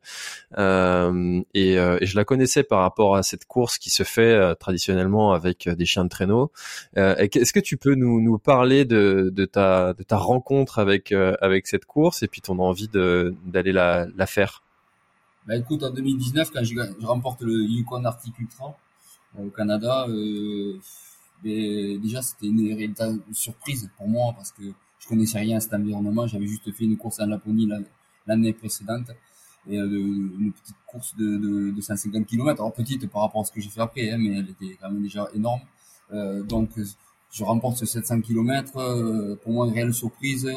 euh, et, et, je la connaissais par rapport à cette course qui se fait traditionnellement avec des chiens de traîneau. Est-ce que tu peux nous nous parler de, de ta de ta rencontre avec avec cette course et puis ton envie de d'aller la la faire? Bah écoute, en 2019, quand je, je remporte le Yukon Arctic Ultra au Canada, euh, déjà, c'était une véritable surprise pour moi parce que je connaissais rien à cet environnement. J'avais juste fait une course en Laponie l'année précédente et euh, une petite course de, de, de 150 km. Alors petite par rapport à ce que j'ai fait après, hein, mais elle était quand même déjà énorme. Euh, donc je remporte ce 700 km. Euh, pour moi, une réelle surprise.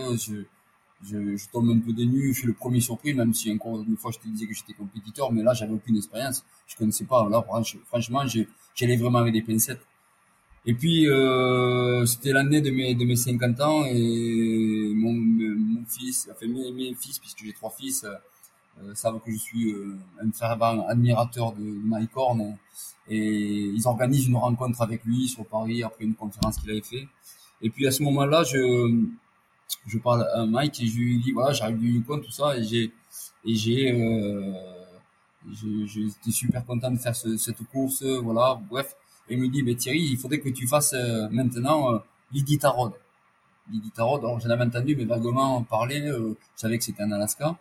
Je, tombe un peu des. Je suis le premier surpris, même si encore une fois je te disais que j'étais compétiteur, mais là j'avais aucune expérience. Je connaissais pas. Là, franchement, j'allais vraiment avec des pincettes. Et puis, euh, c'était l'année de mes, de mes 50 ans et mon, mon fils, enfin mes, mes fils, puisque j'ai trois fils, euh, savent que je suis euh, un fervent admirateur de, de Mike Horn et ils organisent une rencontre avec lui sur Paris après une conférence qu'il avait fait. Et puis à ce moment-là, je, je parle à Mike et je lui dis voilà, j'arrive du Yukon, tout ça, et j'ai, et j'ai, euh, j'étais super content de faire ce, cette course, voilà, bref et me dit, mais Thierry, il faudrait que tu fasses euh, maintenant euh, l'Iditarod. Alors j'en avais entendu, mais vaguement parler, euh, je savais que c'était en Alaska.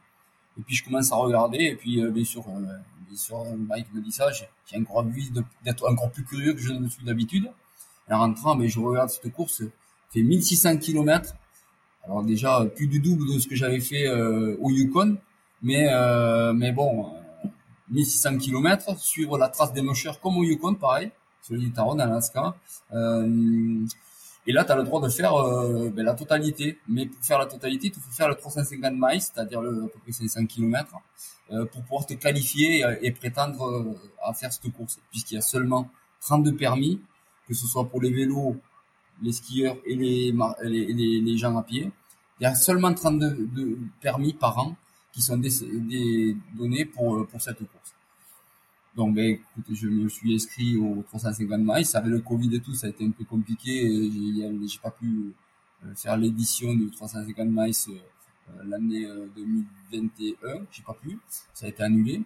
Et puis je commence à regarder, et puis bien sûr, bien sûr, Mike me dit ça, j'ai encore envie d'être encore plus curieux que je ne suis d'habitude. En rentrant, mais je regarde cette course, fait 1600 km. Alors déjà plus du double de ce que j'avais fait au Yukon, mais mais bon, 1600 km, suivre la trace des mocheurs comme au Yukon, pareil sur l'île Taron, Alaska. Euh, et là, tu as le droit de faire euh, ben, la totalité. Mais pour faire la totalité, il faut faire le 350 miles, c'est-à-dire le, à peu près 500 km, euh, pour pouvoir te qualifier et, prétendre à faire cette course. Puisqu'il y a seulement 32 permis, que ce soit pour les vélos, les skieurs et les, les, les, gens à pied. Il y a seulement 32 de permis par an qui sont des, des donnés pour, pour cette course. Donc, ben, écoute, je me suis inscrit au 350 miles. Avec le Covid et tout, ça a été un peu compliqué. J'ai pas pu euh, faire l'édition du 350 miles euh, l'année 2021. Euh, J'ai pas pu. Ça a été annulé.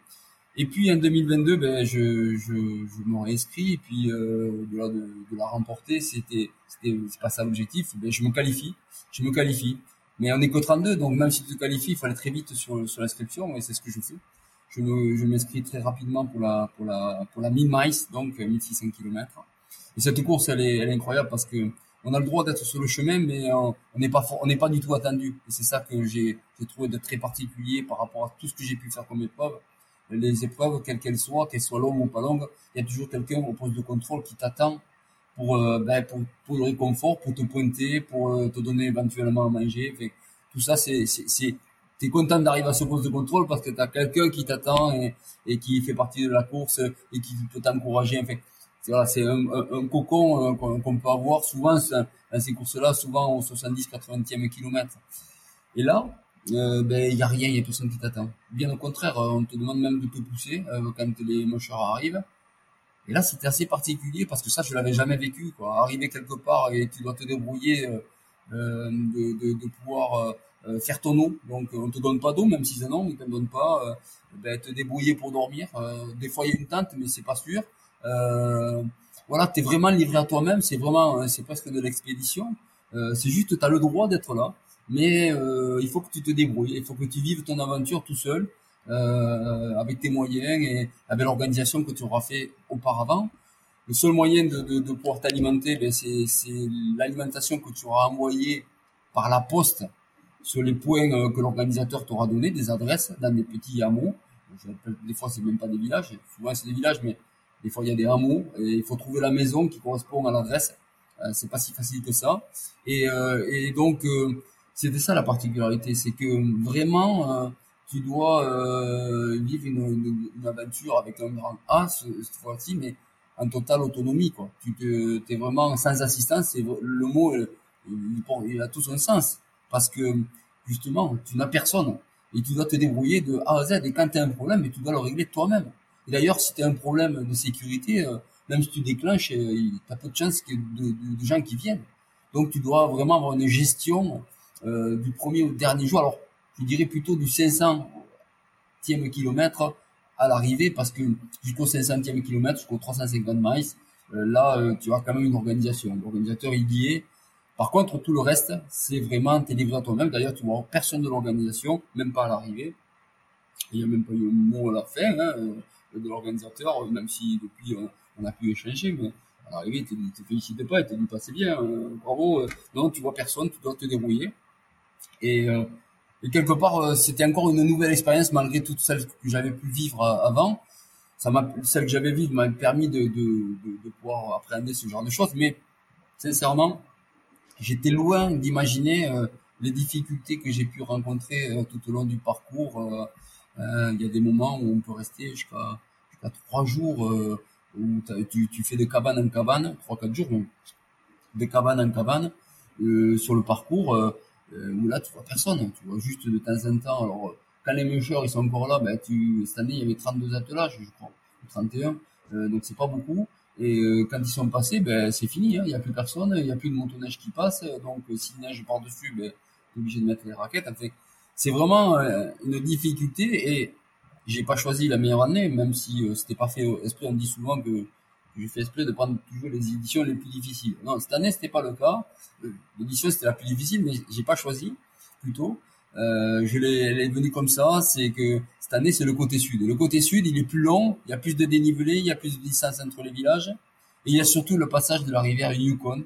Et puis en 2022, ben, je, je, je m'aurais inscrit et puis euh, au-delà de, de, la remporter, c'était c'était pas ça l'objectif. Ben, je me qualifie, je me qualifie. Mais on est que 32, donc même si tu te qualifies, il faut aller très vite sur, sur l'inscription et c'est ce que je fais je me, je m'inscris très rapidement pour la pour la pour la 1000 miles donc 1600 km et cette course elle est elle est incroyable parce que on a le droit d'être sur le chemin, mais on n'est pas on n'est pas du tout attendu. Et c'est ça que j'ai trouvé de très particulier par rapport à tout ce que j'ai pu faire comme épreuve. Les épreuves, quelles qu'elles soient, qu'elles soient longues ou pas longues, il y a toujours quelqu'un au poste de contrôle qui t'attend pour, euh, ben, pour, pour le réconfort, pour te pointer, pour euh, te donner éventuellement à manger. Tout ça, c'est, c'est, t'es content d'arriver à ce poste de contrôle parce que tu as quelqu'un qui t'attend et, et, qui fait partie de la course et qui peut t'encourager. Fait, c'est, c'est un, un, cocon euh, qu'on, peut avoir souvent dans ces courses-là, souvent au 70-80e kilomètre. Et là, euh, ben il y a rien, il y a personne qui t'attend. Bien au contraire, on te demande même de te pousser euh, quand les mocheurs arrivent. Et là, c'était assez particulier parce que ça, je l'avais jamais vécu. Quoi. Arriver quelque part et tu dois te débrouiller euh, euh de, de, de, pouvoir euh, faire ton eau. Donc, on te donne pas d'eau, même si non, on te donne pas. Euh, ben, te débrouiller pour dormir. des fois, il y a une tente, mais c'est pas sûr. voilà, tu es vraiment livré à toi-même. C'est vraiment, c'est presque de l'expédition. c'est juste, tu as le droit d'être là, mais il faut que tu te débrouilles. Il faut que tu vives ton aventure tout seul euh, avec tes moyens et avec l'organisation que tu auras fait auparavant. Le seul moyen de, de, de pouvoir t'alimenter, ben c'est l'alimentation que tu auras envoyée par la poste sur les points euh, que l'organisateur t'aura donné, des adresses dans des petits hameaux. Des fois, c'est même pas des villages. Souvent, c'est des villages, mais des fois, il y a des hameaux et il faut trouver la maison qui correspond à l'adresse. Euh, c'est pas si facile que ça. Et, euh, et donc, c'était ça la particularité, c'est que vraiment, tu dois vivre une, une, aventure avec un grand A cette fois-ci, mais en totale autonomie. Quoi. Tu te, es vraiment sans assistance. Et le mot, il, il, a tout son sens parce que justement, tu n'as personne et tu dois te débrouiller de A à Z. Et quand tu as un problème, tu dois le régler toi-même. Et d'ailleurs, si tu as un problème de sécurité, euh, même si tu déclenches, euh, tu as peu de chances de, de, gens qui viennent. Donc, tu dois vraiment avoir une gestion euh, du premier au dernier jour. Alors, je dirais plutôt du 500e kilomètre à l'arrivée parce que jusqu'au 500e kilomètre, jusqu'au 350 miles, là, tu as quand même une organisation. L'organisateur, il y est. Par contre, tout le reste, c'est vraiment t'es à toi-même. D'ailleurs, tu vois personne de l'organisation, même pas à l'arrivée. Il n'y a même pas eu un mot à la fin hein, euh, de l'organisateur, même si depuis on, a pu échanger, mais à l'arrivée, il ne te félicite pas, il te dit pas c'est bien, bravo. Non, tu vois personne, tu dois te débrouiller. Et quelque part, euh, c'était encore une nouvelle expérience malgré toutes celles que j'avais pu vivre euh, avant. Ça que j'avais vivre m'a permis de, de, pouvoir appréhender ce genre de choses. Mais sincèrement, j'étais loin d'imaginer euh, les difficultés que j'ai pu rencontrer tout au long du parcours. Il y a des moments où on peut rester jusqu'à jusqu'à trois jours où tu, tu fais de cabane en cabane, trois quatre jours, donc de cabane en cabane sur le parcours euh, où là tu vois personne, tu vois juste de temps en temps. Alors quand les mûcheurs ils sont encore là, ben tu cette année il y avait 32 attelages, je crois, 31, euh, donc c'est pas beaucoup. Et euh, quand ils sont passés, ben c'est fini, hein. il n'y a plus personne, il n'y a plus de motoneige qui passe, donc euh, si neige par dessus, ben t'es obligé de mettre les raquettes. En fait, c'est vraiment une difficulté et j'ai pas choisi la meilleure année, même si c'était pas fait esprit. On dit souvent que j'ai fait esprit de prendre toujours les éditions les plus difficiles. Non, cette année, c'était pas le cas. Euh, l'édition, c'était la plus difficile, mais j'ai pas choisi, plutôt. Euh, je l'ai, elle est venue comme ça, c'est que cette année, c'est le côté sud. le côté sud, il est plus long, il y a plus de dénivelé, il y a plus de distance entre les villages, et il y a surtout le passage de la rivière Yukon,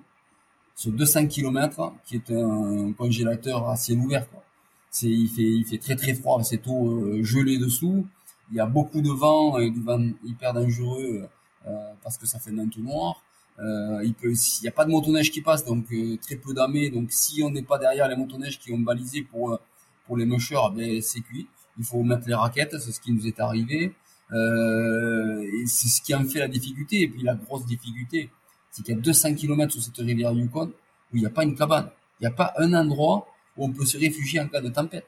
sur 200 km, qui est un congélateur à ciel ouvert, quoi. C'est, il fait, il fait très très froid, c'est tout euh, gelé dessous. Il y a beaucoup de vent, et du vent hyper dangereux euh, parce que ça fait un entonnoir. Euh, il peut, il n'y a pas de motoneige qui passe, donc euh, très peu d'amés. Donc si on n'est pas derrière les motoneiges qui ont balisé pour pour les mushers, ben c'est cuit. Il faut mettre les raquettes, c'est ce qui nous est arrivé. Euh, et c'est ce qui en fait la difficulté. Et puis la grosse difficulté, c'est qu'il y a 200 km sur cette rivière Yukon où il n'y a pas une cabane. Il n'y a pas un endroit où on peut se réfugier en cas de tempête.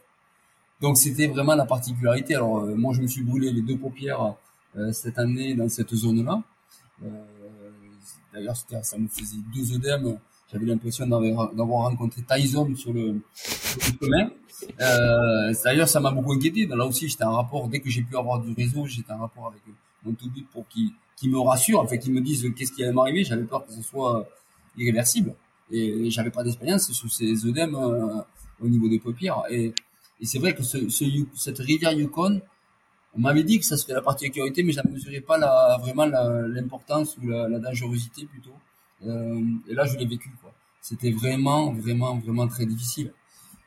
Donc c'était vraiment la particularité. Alors moi je me suis brûlé les deux paupières euh, cette année dans cette zone-là. Euh, d'ailleurs, ça me faisait deux œdèmes. J'avais l'impression d'avoir rencontré Tyson sur le, chemin. Euh, d'ailleurs, ça m'a beaucoup inquiété. Là aussi, j'étais en rapport, dès que j'ai pu avoir du réseau, j'étais en rapport avec mon tout but pour qu'il qui me rassure, en fait, qu'ils me disent qu'est-ce qui allait m'arriver. J'avais peur que ce soit irréversible. Et, j'avais pas d'expérience sur ces œdèmes au niveau des paupières. Et, et c'est vrai que ce, ce, cette rivière Yukon, on m'avait dit que ça serait la particularité, mais je ne mesurais pas la, vraiment l'importance ou la, la, dangerosité plutôt. Euh, et là, je l'ai vécu. c'était vraiment, vraiment, vraiment très difficile.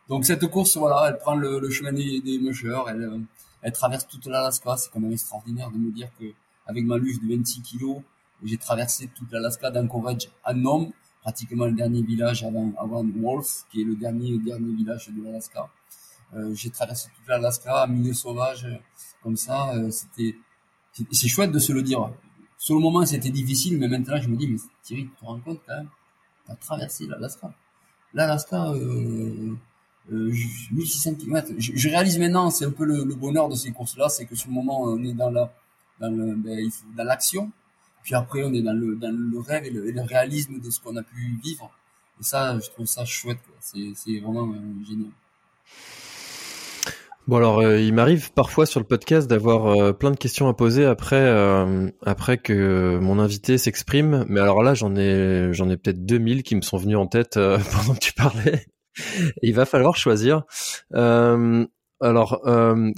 Donc cette course, voilà, elle prend le, chemin des, des elle, euh, elle traverse toute l'Alaska. C'est quand même extraordinaire de me dire que avec ma luge de 26 kilos, j'ai traversé toute l'Alaska d'Anchorage à Nome, pratiquement le dernier village avant, avant Wolf, qui est le dernier, dernier village de l'Alaska. Euh, j'ai traversé toute l'Alaska, milieu sauvage, comme ça. Euh, c'était, c'est chouette de se le dire. Sur le moment, c'était difficile, mais maintenant, je me dis, mais Thierry, tu te rends compte quand même, t'as traversé l'Alaska. L'Alaska, euh, euh, 1600 km. Je, réalise maintenant, c'est un peu le, le bonheur de ces courses-là, c'est que sur le moment, on est dans la, dans le, ben, dans l'action, puis après, on est dans le, dans le rêve et le, le réalisme de ce qu'on a pu vivre. Et ça, je trouve ça chouette. C'est, c'est vraiment euh, génial. Bon alors, euh, il m'arrive parfois sur le podcast d'avoir euh, plein de questions à poser après euh, après que mon invité s'exprime. Mais alors là, j'en ai j'en ai peut-être 2000 qui me sont venus en tête pendant que tu parlais. il va falloir choisir. alors,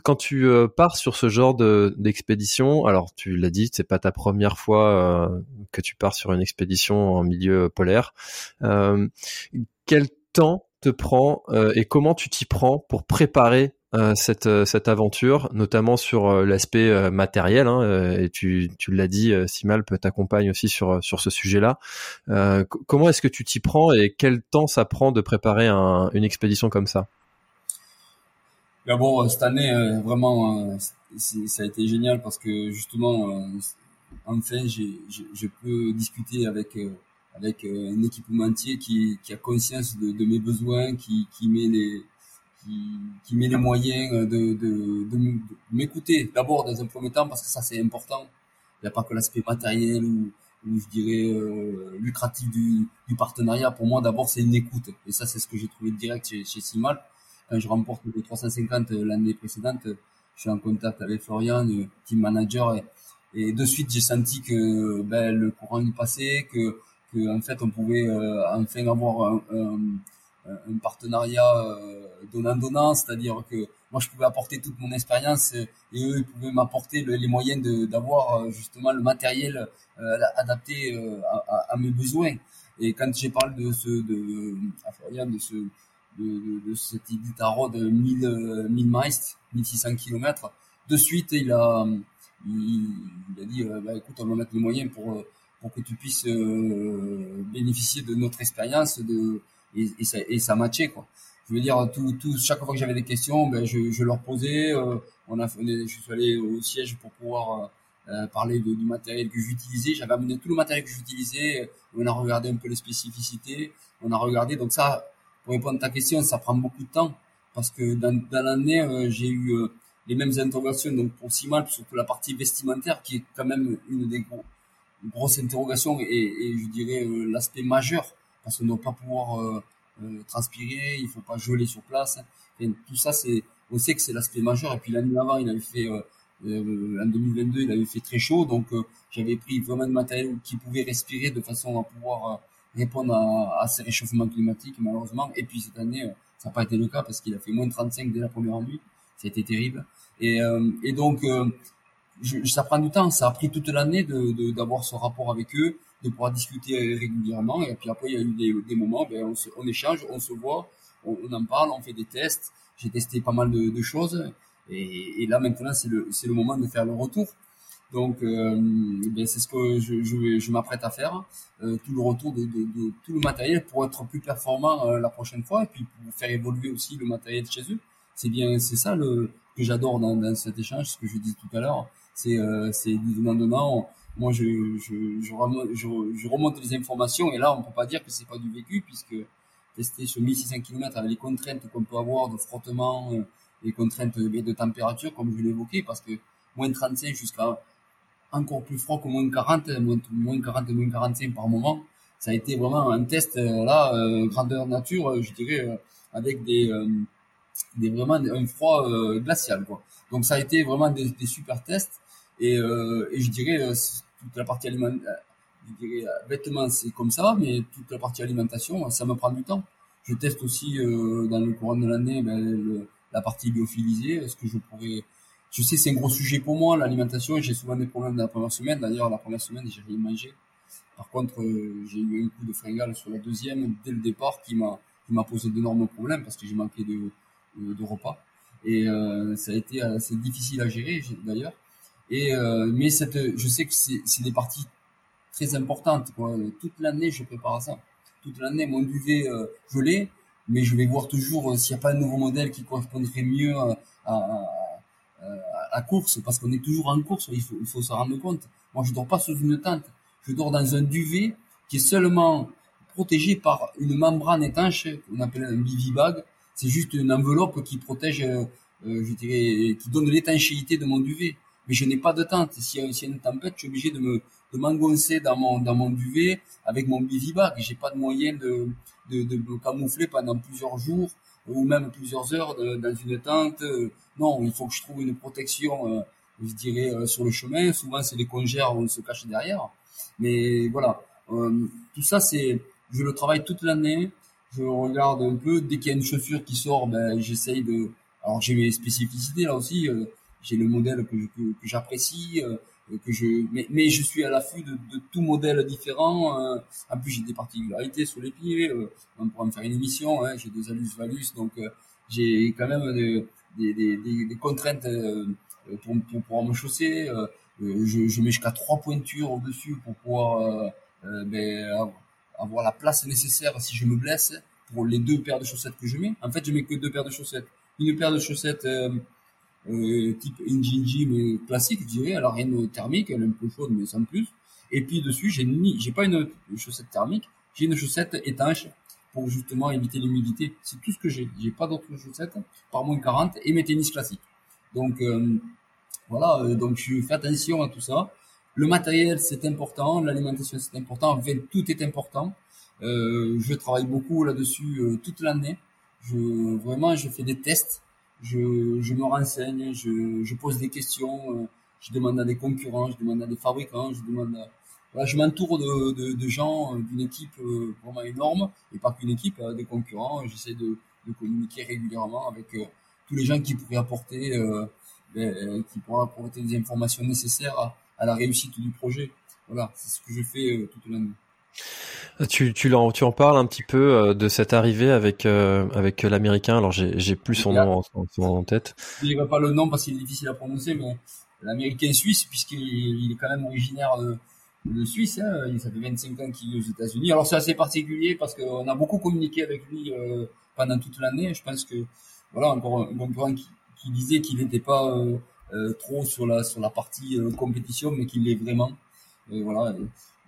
quand tu pars sur ce genre de d'expédition, alors tu l'as dit, c'est pas ta première fois que tu pars sur une expédition en milieu polaire. quel temps te prend et comment tu t'y prends pour préparer euh, cette, euh, cette aventure, notamment sur euh, l'aspect matériel. Hein, et tu, tu l'as dit, Simal t'accompagne aussi sur, sur ce sujet-là. comment est-ce que tu t'y prends et quel temps ça prend de préparer un, une expédition comme ça? D'abord, cette année, vraiment, ça a été génial parce que justement, enfin, j'ai, je peux discuter avec avec un équipementier qui, qui a conscience de, de mes besoins, qui, qui met les, qui, qui met les moyens de, de, de, m'écouter d'abord dans un premier temps parce que ça c'est important. Il n'y a pas que l'aspect matériel ou, ou, je dirais euh, lucratif du, du, partenariat. Pour moi d'abord c'est une écoute et ça c'est ce que j'ai trouvé direct chez, chez Simal. Quand je remporte le 350 l'année précédente, je suis en contact avec Florian, le team manager et, de suite j'ai senti que ben, le courant est passé, que, que en fait on pouvait euh, enfin avoir un, un un partenariat euh, donnant-donnant, c'est-à-dire que moi je pouvais apporter toute mon expérience et eux ils pouvaient m'apporter les moyens d'avoir euh, justement le matériel euh, adapté à, à, mes besoins. Et quand j'ai parlé de ce de à Florian de ce de, de, de cet Iditarod de 1000 1000 miles, 1600 km, de suite il a il a dit bah, écoute on va mettre les moyens pour pour que tu puisses bénéficier de notre expérience de et, et, ça, et ça matchait quoi. Je veux dire, tout, tout, chaque fois que j'avais des questions, ben, je, je leur posais. Euh, on a, je suis allé au siège pour pouvoir euh, euh, parler du matériel que j'utilisais. J'avais amené tout le matériel que j'utilisais. On a regardé un peu les spécificités. On a regardé. Donc ça, pour répondre à ta question, ça prend beaucoup de temps parce que dans, dans l'année, j'ai eu les mêmes interrogations. Donc pour Simal, surtout la partie vestimentaire, qui est quand même une des gros, grosses interrogations et, et je dirais l'aspect majeur parce qu'on ne doit pas pouvoir euh, euh, transpirer, il faut pas geler sur place. tout ça, c'est, on sait que c'est l'aspect majeur. Et puis l'année avant, il avait fait, euh, en 2022, il avait fait très chaud, donc j'avais pris vraiment de matériel qui pouvait respirer de façon à pouvoir répondre à, à, ces réchauffements climatiques, malheureusement. Et puis cette année, ça n'a pas été le cas parce qu'il a fait moins de 35 dès la première nuit. Été terrible. Et, et donc, je, ça prend du temps. Ça a pris toute l'année de, d'avoir ce rapport avec eux, de pouvoir discuter régulièrement. Et puis après, il y a eu des, des moments, ben, on, se, on échange, on se voit, on, on, en parle, on fait des tests. J'ai testé pas mal de, de choses. Et, et, là, maintenant, c'est le, c'est le moment de faire le retour. Donc, euh, ben, c'est ce que je, je, je m'apprête à faire, euh, tout le retour de, de, de, tout le matériel pour être plus performant euh, la prochaine fois et puis pour faire évoluer aussi le matériel chez eux. C'est bien, c'est ça le que j'adore dans, dans cet échange, ce que je dis tout à l'heure c'est euh, c'est du donnant donnant. Moi, je, je, je, remonte, je, remonte les informations et là, on peut pas dire que c'est pas du vécu puisque tester sur 1600 km avec les contraintes qu'on peut avoir de frottement, euh, les contraintes de température, comme je l'évoquais, parce que moins 35 jusqu'à encore plus froid que moins 40, moins, 40 et moins 45 par moment. Ça a été vraiment un test euh, là, grandeur nature, je dirais, avec des, vraiment un froid glacial quoi. Donc ça a été vraiment des super tests et, euh, et je dirais, euh, toute la partie alimentaire, euh, je dirais, vêtements, c'est comme ça, mais toute la partie alimentation, ça me prend du temps. Je teste aussi dans le courant de l'année ben, la partie biophilisée, ce que je pourrais... Je sais, c'est un gros sujet pour moi, l'alimentation. J'ai souvent des problèmes dans la première semaine. D'ailleurs, la première semaine, j'ai rien mangé. Par contre, j'ai eu un coup de fringale sur la deuxième dès le départ qui m'a qui m'a posé d'énormes problèmes parce que j'ai manqué de, repas et ça a été assez difficile à gérer d'ailleurs. Et mais cette, je sais que c'est des parties très importantes. Toute l'année, je prépare ça. Toute l'année, mon duvet, je l'ai, mais je vais voir toujours s'il n'y a pas un nouveau modèle qui correspondrait mieux à, à, la course, parce qu'on est toujours en course, il faut, il faut se rendre compte. Moi, je dors pas sous une tente, je dors dans un duvet qui est seulement protégé par une membrane étanche qu'on appelle un bivy bag. C'est juste une enveloppe qui protège, euh, euh, je dirais, qui donne l'étanchéité de mon duvet. Mais je n'ai pas de tente. S'il y, a une tempête, je suis obligé de me de m'engoncer dans mon dans mon duvet avec mon bivy. J'ai pas de moyen de, de de me camoufler pendant plusieurs jours ou même plusieurs heures dans une tente. Non, il faut que je trouve une protection, euh, je dirais, euh, sur le chemin. Souvent, c'est des congères où on se cache derrière. Mais voilà, euh, tout ça, c'est, je le travaille toute l'année. Je regarde un peu. Dès qu'il y a une chaussure qui sort, ben, j'essaye de. Alors, j'ai mes spécificités là aussi. J'ai le modèle que, que, que j'apprécie que je mais, mais je suis à l'affût de, de tout modèle différent euh, en plus j'ai des particularités sur les pieds euh, on pourra me faire une émission hein, j'ai deux alus valus donc euh, j'ai quand même des, des, des, des contraintes pour, pour pouvoir me chausser je, je mets jusqu'à trois pointures au dessus pour pouvoir ben, avoir la place nécessaire si je me blesse pour les deux paires de chaussettes que je mets. En fait je mets que deux paires de chaussettes. Une paire de chaussettes euh, type Injinji mais classique, je dirais, alors rien de thermique, elle est un peu chaude mais sans plus. Et puis dessus, j'ai ni, j'ai pas une chaussette thermique, j'ai une chaussette étanche pour justement éviter l'humidité. C'est tout ce que j'ai. J'ai pas d'autres chaussettes par moins 40 et mes tennis classiques. Donc euh, voilà, euh, donc je fais attention à tout ça. Le matériel c'est important, l'alimentation c'est important, enfin, tout est important. Euh, je travaille beaucoup là-dessus euh, toute l'année. Je vraiment je fais des tests je, je me renseigne, je, je pose des questions, euh, je demande à des concurrents, je demande à des fabricants, je demande à, voilà, je m'entoure de, de, de, gens, euh, d'une équipe euh, vraiment énorme, et pas qu'une équipe, des concurrents. J'essaie de, de, communiquer régulièrement avec tous les gens qui pourraient apporter, ben, qui pourraient apporter des informations nécessaires à, à, la réussite du projet. Voilà, c'est ce que je fais toute l'année. Tu, tu, en, tu en parles un petit peu euh, de cette arrivée avec, euh, avec l'américain. Alors, j'ai, j'ai plus son nom en, en, tête. Je ne pas le nom parce qu'il est difficile à prononcer, mais l'américain suisse, puisqu'il il est quand même originaire de, de Suisse. Hein, ça fait 25 ans qu'il est aux États-Unis. Alors, c'est assez particulier parce qu'on a beaucoup communiqué avec lui euh, pendant toute l'année. Je pense que, voilà, encore un concurrent qui, qui disait qu'il n'était pas trop sur la, sur la partie compétition, mais qu'il l'est vraiment. Et voilà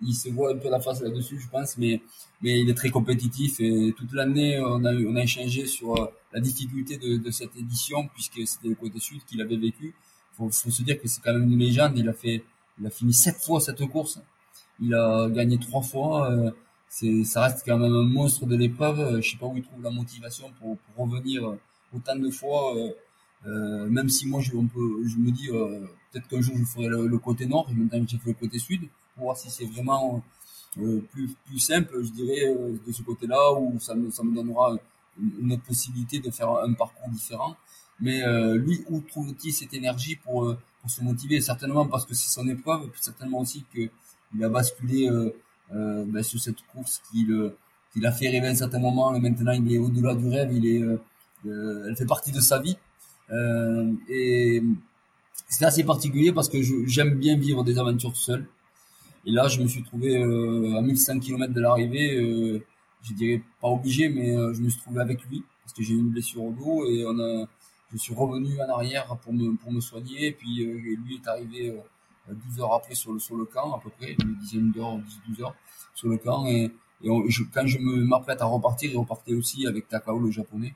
il se voit un peu la face là-dessus, je pense, mais mais il est très compétitif et toute l'année on a échangé sur euh, la difficulté de, cette édition puisque c'était le côté sud qu'il avait vécu. Faut, faut se dire que c'est quand même une légende. Il a fait, il a fini sept fois cette course. Il a gagné trois fois. Euh, c'est, ça reste quand même un monstre de l'épreuve. Je sais pas où il trouve la motivation pour, revenir autant de fois. Euh, euh même si moi je, on peut, je me dis peut-être qu'un jour je ferai le, le côté nord. Et maintenant j'ai fait le côté sud pour voir si c'est vraiment euh, plus, plus simple, je dirais, euh, de ce côté-là, où ça me, ça me donnera une, autre possibilité de faire un parcours différent. Mais euh, lui, où trouve-t-il cette énergie pour, pour se motiver? Certainement parce que c'est son épreuve, certainement aussi qu'il a basculé ben, sur cette course qu'il qu'il a fait rêver à un certain moment, et maintenant il est au-delà du rêve, il est, elle fait partie de sa vie. et c'est assez particulier parce que j'aime bien vivre des aventures seul. Et là, je me suis trouvé euh, à 1500 km de l'arrivée. Euh, je dirais pas obligé, mais euh, je me suis trouvé avec lui parce que j'ai eu une blessure au dos et on a, je suis revenu en arrière pour me pour me soigner. Et puis euh, lui est arrivé 12 heures après sur le sur le camp à peu près, une dizaine d'heures, 12 heures sur le camp. Et, et je, quand je m'apprête à repartir, il repartait aussi avec Takao le japonais.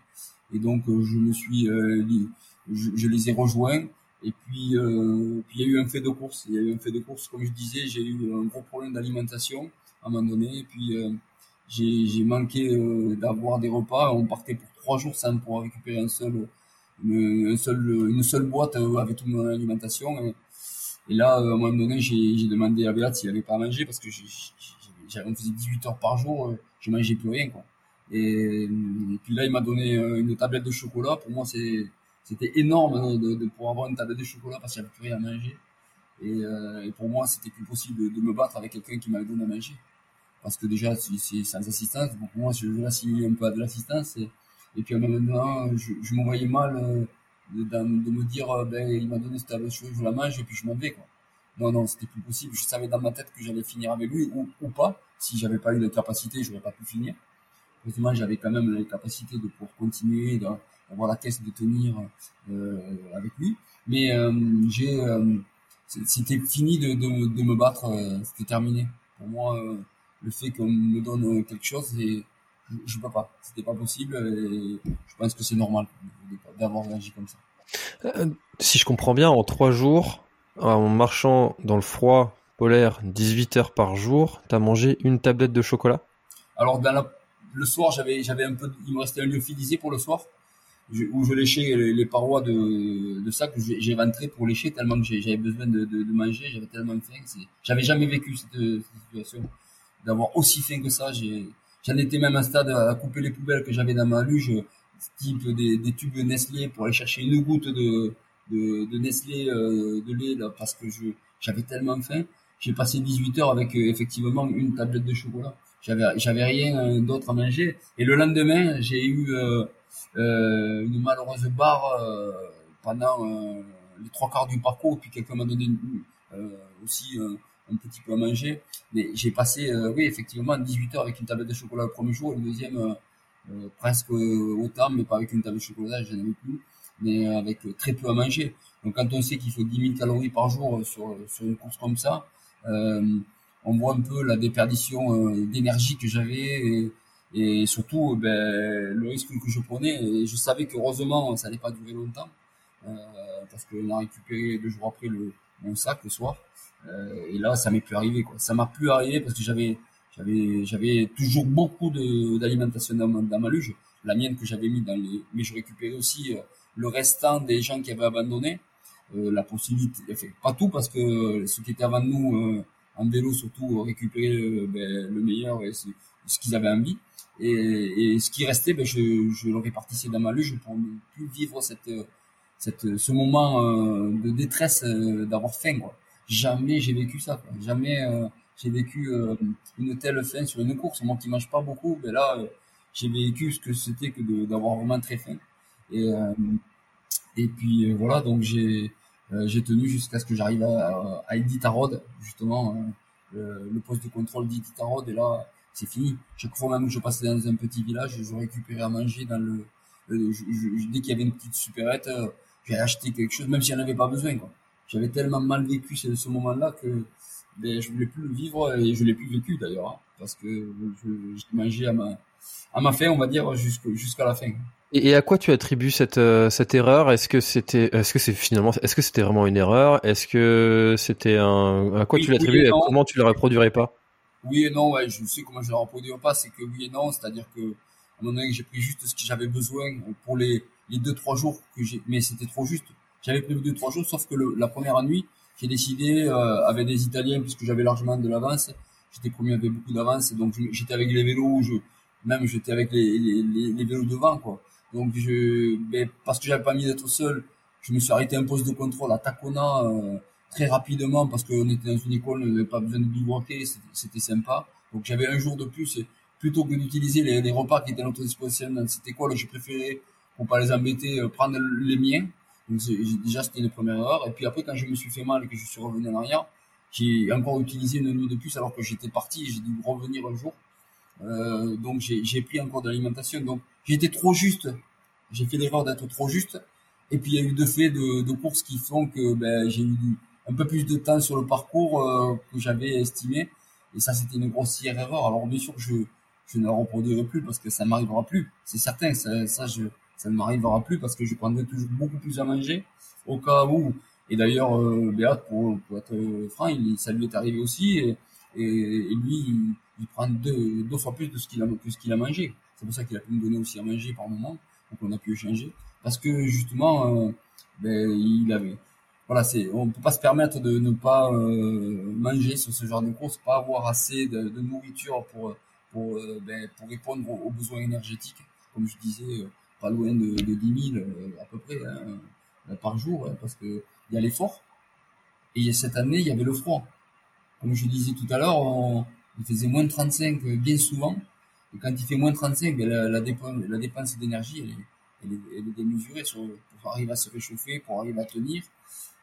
Et donc je me suis, je, je, les ai rejoints. Et puis, euh, puis il y a eu un fait de course. Il y a eu un fait de course, comme je disais, j'ai eu un gros problème d'alimentation à un moment donné. Et puis euh, j'ai manqué euh, d'avoir des repas. On partait pour trois jours sans pouvoir récupérer un seul, une, un seul, une seule boîte avec toute mon alimentation. Et, là, à un moment donné, j'ai demandé à Béat s'il avait pas manger parce que j'avais faisait 18 heures par jour, je mangeais plus rien quoi. Et puis là, il m'a donné une tablette de chocolat. Pour moi, c'est c'était énorme de, de, pouvoir avoir une tablette de chocolat parce qu'il n'y avait plus rien à manger. Et, et pour moi, c'était plus possible de, me battre avec quelqu'un qui m'avait donné à manger. Parce que déjà, c'est sans assistance. pour moi, je voulais signer un peu à de l'assistance. Et, et puis maintenant, je, je me voyais mal de, de, me dire, ben, il m'a donné cette chose, je la mange et puis je m'en vais. Quoi. Non, non, c'était plus possible. Je savais dans ma tête que j'allais finir avec lui ou, ou pas. Si j'avais pas eu de capacité, j'aurais pas pu finir. Heureusement, j'avais quand même la capacité de pouvoir continuer, d'avoir la caisse de tenir euh, avec lui. Mais euh, j'ai, euh, c'était fini de, de, de, me battre, euh, c'était terminé. Pour moi, euh, le fait qu'on me donne quelque chose, et je, je peux pas. C'était pas possible. Et je pense que c'est normal d'avoir réagi comme ça. si je comprends bien, en trois jours, en marchant dans le froid polaire 18 heures par jour, t'as mangé une tablette de chocolat? Alors dans la, le soir, j'avais j'avais un peu, il me restait un lyophilisé pour le soir, où je léchais les, parois de, de que j'ai ventré pour lécher tellement que j'avais besoin de, de, de manger, j'avais tellement faim. J'avais jamais vécu cette, cette situation d'avoir aussi faim que ça. J'en étais même à un stade à couper les poubelles que j'avais dans ma luge, type des, des tubes Nestlé pour aller chercher une goutte de de, de Nestlé euh, de lait là, parce que j'avais tellement faim. J'ai passé 18 heures avec euh, effectivement une tablette de chocolat. J'avais rien euh, d'autre à manger. Et le lendemain, j'ai eu une malheureuse barre pendant les trois quarts du parcours. Puis quelqu'un m'a donné aussi un petit peu à manger. Mais j'ai passé, oui, effectivement, 18 heures avec une tablette de chocolat le premier jour et le deuxième presque autant, mais pas avec une tablette de chocolat, j'en avais plus mais avec très peu à manger. Donc quand on sait qu'il faut 10 000 calories par jour sur, sur une course comme ça, euh, on voit un peu la déperdition euh, d'énergie que j'avais et, et, surtout ben, le risque que je prenais. Je savais que heureusement ça n'allait pas durer longtemps euh, parce qu'on a récupéré deux jours après le, mon sac le soir. Euh, et là, ça m'est plus arrivé. Quoi. Ça m'a plus arrivé parce que j'avais j'avais j'avais toujours beaucoup d'alimentation dans, dans, ma luge, la mienne que j'avais mis dans les, mais je récupérais aussi euh, le restant des gens qui avaient abandonné, euh, la possibilité, enfin, pas tout parce que ceux qui étaient avant nous euh, en vélo surtout récupéraient ben, le meilleur et ce qu'ils avaient envie. Et, et, ce qui restait, ben, je, je le répartissais dans ma luge pour ne plus vivre cette, cette, ce moment euh, de détresse euh, d'avoir faim. Quoi. Jamais j'ai vécu ça. Quoi. Jamais j'ai vécu une telle faim sur une course. Moi qui mange pas beaucoup, ben là, j'ai vécu ce que c'était que d'avoir vraiment très faim. Et, euh, et puis euh, voilà, donc j'ai euh, j'ai tenu jusqu'à ce que j'arrive à, à Iditarod, justement, le, le, poste de contrôle d'Iditarod. Et là, c'est fini. Chaque fois même que je passais dans un petit village, je récupérais à manger dans le, dès qu'il y avait une petite supérette, j'ai acheté quelque chose, même si j'en avais pas besoin. Quoi. J'avais tellement mal vécu ce, ce moment-là que ben, je voulais plus le vivre et je l'ai plus vécu d'ailleurs, hein, parce que je, je, mangeais à ma, à ma fin, on va dire, jusqu'à la fin. Et, à quoi tu attribues cette euh, cette erreur? Est-ce que c'était est-ce que c'est finalement est-ce que c'était vraiment une erreur? Est-ce que c'était un à quoi tu l'attribues et, comment tu le reproduirais pas? Oui et non, ouais, je sais comment je le reproduirais pas, c'est que oui et non, c'est-à-dire que à un moment donné j'ai pris juste ce que j'avais besoin pour les les deux trois jours que j'ai mais c'était trop juste. J'avais pris deux trois jours sauf que le, la première nuit, j'ai décidé euh, avec des Italiens puisque j'avais largement de l'avance, j'étais premier avec beaucoup d'avance donc j'étais avec les vélos, je même j'étais avec les, les, les, les vélos devant quoi donc je, ben, parce que j'avais pas mis d'être seul, je me suis arrêté un poste de contrôle à Tacona euh, très rapidement parce qu'on était dans une école, on n'avait pas besoin de bivouaquer, c'était sympa. Donc j'avais un jour de plus. Et plutôt que d'utiliser les, repas qui étaient à notre disposition dans cette école, j'ai préféré, pour pas les embêter, euh, prendre les miens. Donc déjà c'était une première erreur. Et puis après quand je me suis fait mal et que je suis revenu en arrière, j'ai encore utilisé une nuit de plus alors que j'étais parti et j'ai dû revenir un jour. Euh, donc j'ai pris encore de l'alimentation. Donc j'étais trop juste. J'ai fait l'erreur d'être trop juste. Et puis il y a eu deux faits de, de courses qui font que ben, j'ai eu un peu plus de temps sur le parcours euh, que j'avais estimé. Et ça, c'était une grossière erreur. Alors bien sûr, je, je ne la reproduirai plus parce que ça m'arrivera plus. C'est certain, ça, ça, ne m'arrivera plus parce que je prendrai toujours beaucoup plus à manger au cas où. Et d'ailleurs, euh, Béat, pour, être franc, il, ça lui est arrivé aussi. Et, et, lui, il, prend deux, deux fois plus de ce qu'il a, a mangé. C'est pour ça qu'il a pu me donner aussi à manger par moment, donc on a pu échanger. Parce que justement, euh, ben, il avait, voilà, c'est, on peut pas se permettre de ne pas euh, manger sur ce genre de course, pas avoir assez de, nourriture pour pour euh, ben, pour répondre aux, besoins énergétiques, comme je disais, euh, pas loin de, de 10 000 à peu près hein, par jour, hein, parce que il y a l'effort, Et cette année, il y avait le froid. Comme je disais tout à l'heure, il faisait moins de 35 bien souvent. Et quand il fait moins de 35, ben, la, la, dépense, la dépense d'énergie, elle est, elle, est, elle est démesurée sur, pour arriver à se réchauffer, pour arriver à tenir.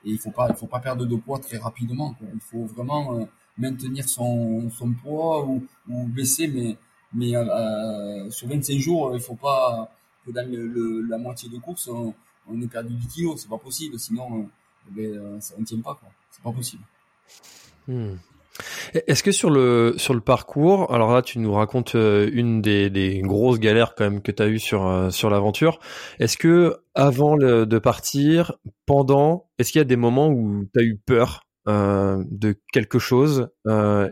Et il faut pas, il faut pas perdre de poids très rapidement. Il faut vraiment euh, maintenir son, son poids ou, baisser, mais, mais euh, sur 25 jours, il faut pas que dans le, la moitié de course, on, ait perdu 10 kilos. C'est pas possible. Sinon, euh, ben, ça, on tient pas. quoi. C'est pas possible. Hmm. Est-ce que sur le sur le parcours, alors là tu nous racontes euh, une des, grosses galères quand même que tu as eu sur euh, sur l'aventure. Est-ce que avant de partir, pendant, est-ce qu'il y a des moments où tu as eu peur euh, de quelque chose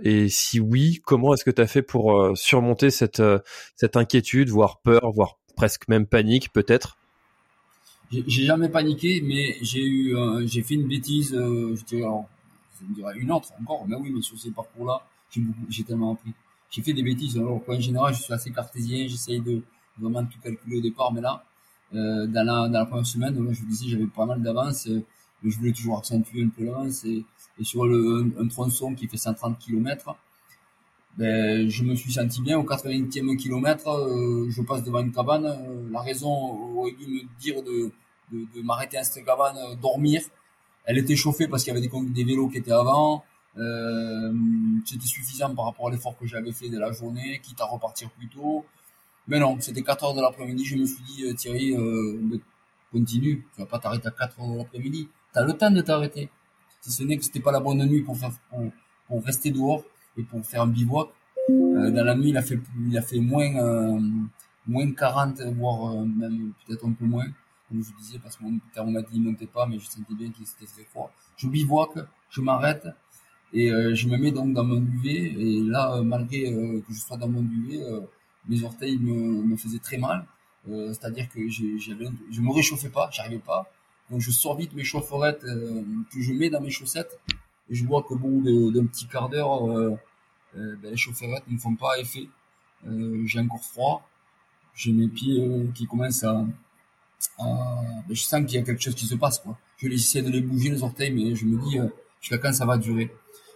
et si oui, comment est-ce que tu as fait pour surmonter cette cette inquiétude, voire peur, voire presque même panique peut-être? J'ai jamais paniqué, mais j'ai eu j'ai fait une bêtise, je dirais je me dirais une autre encore, mais oui, mais sur ces parcours-là, j'ai tellement appris. J'ai fait des bêtises. Alors, en général, je suis assez cartésien, j'essaye de vraiment tout calculer au départ, mais là, euh, dans, la, dans la première semaine, je vous disais, j'avais pas mal d'avance, euh, mais je voulais toujours accentuer un peu l'avance, et, et, sur le, un, un, tronçon qui fait 130 km, ben, je me suis senti bien. Au 80e kilomètre, euh, je passe devant une cabane. Euh, la raison aurait dû me dire de, de, de m'arrêter à cette cabane, euh, dormir, elle était chauffée parce qu'il y avait des, vélos qui étaient avant. Euh, c'était suffisant par rapport à l'effort que j'avais fait de la journée, quitte à repartir plus tôt. Mais non, c'était 4 heures de l'après-midi. Je me suis dit, euh, Thierry, euh, continue. Tu vas pas t'arrêter à 4 heures de l'après-midi. Tu as le temps de t'arrêter. Si ce n'est que c'était pas la bonne nuit pour faire, rester dehors et pour faire un bivouac. Euh, dans la nuit, il a fait, moins, moins 40, voire même peut-être un peu moins je disais, parce que mon thermomètre ne montait pas, mais je sentais bien qu'il était très froid. Je bivouac, je m'arrête, et euh, je me mets donc dans mon duvet, et là, euh, malgré euh, que je sois dans mon duvet, mes orteils me, faisaient très mal, c'est-à-dire que j'avais, je me réchauffais pas, j'arrivais pas, donc je sors vite mes chaufferettes que je mets dans mes chaussettes, et je vois qu'au bout d'un petit quart d'heure, ben, les chaufferettes ne font pas effet, j'ai encore froid, j'ai mes pieds qui commencent à, ben, je sens qu'il y a quelque chose qui se passe. Quoi. Je essayer de les bouger les orteils, mais je me dis euh, jusqu'à quand ça va durer.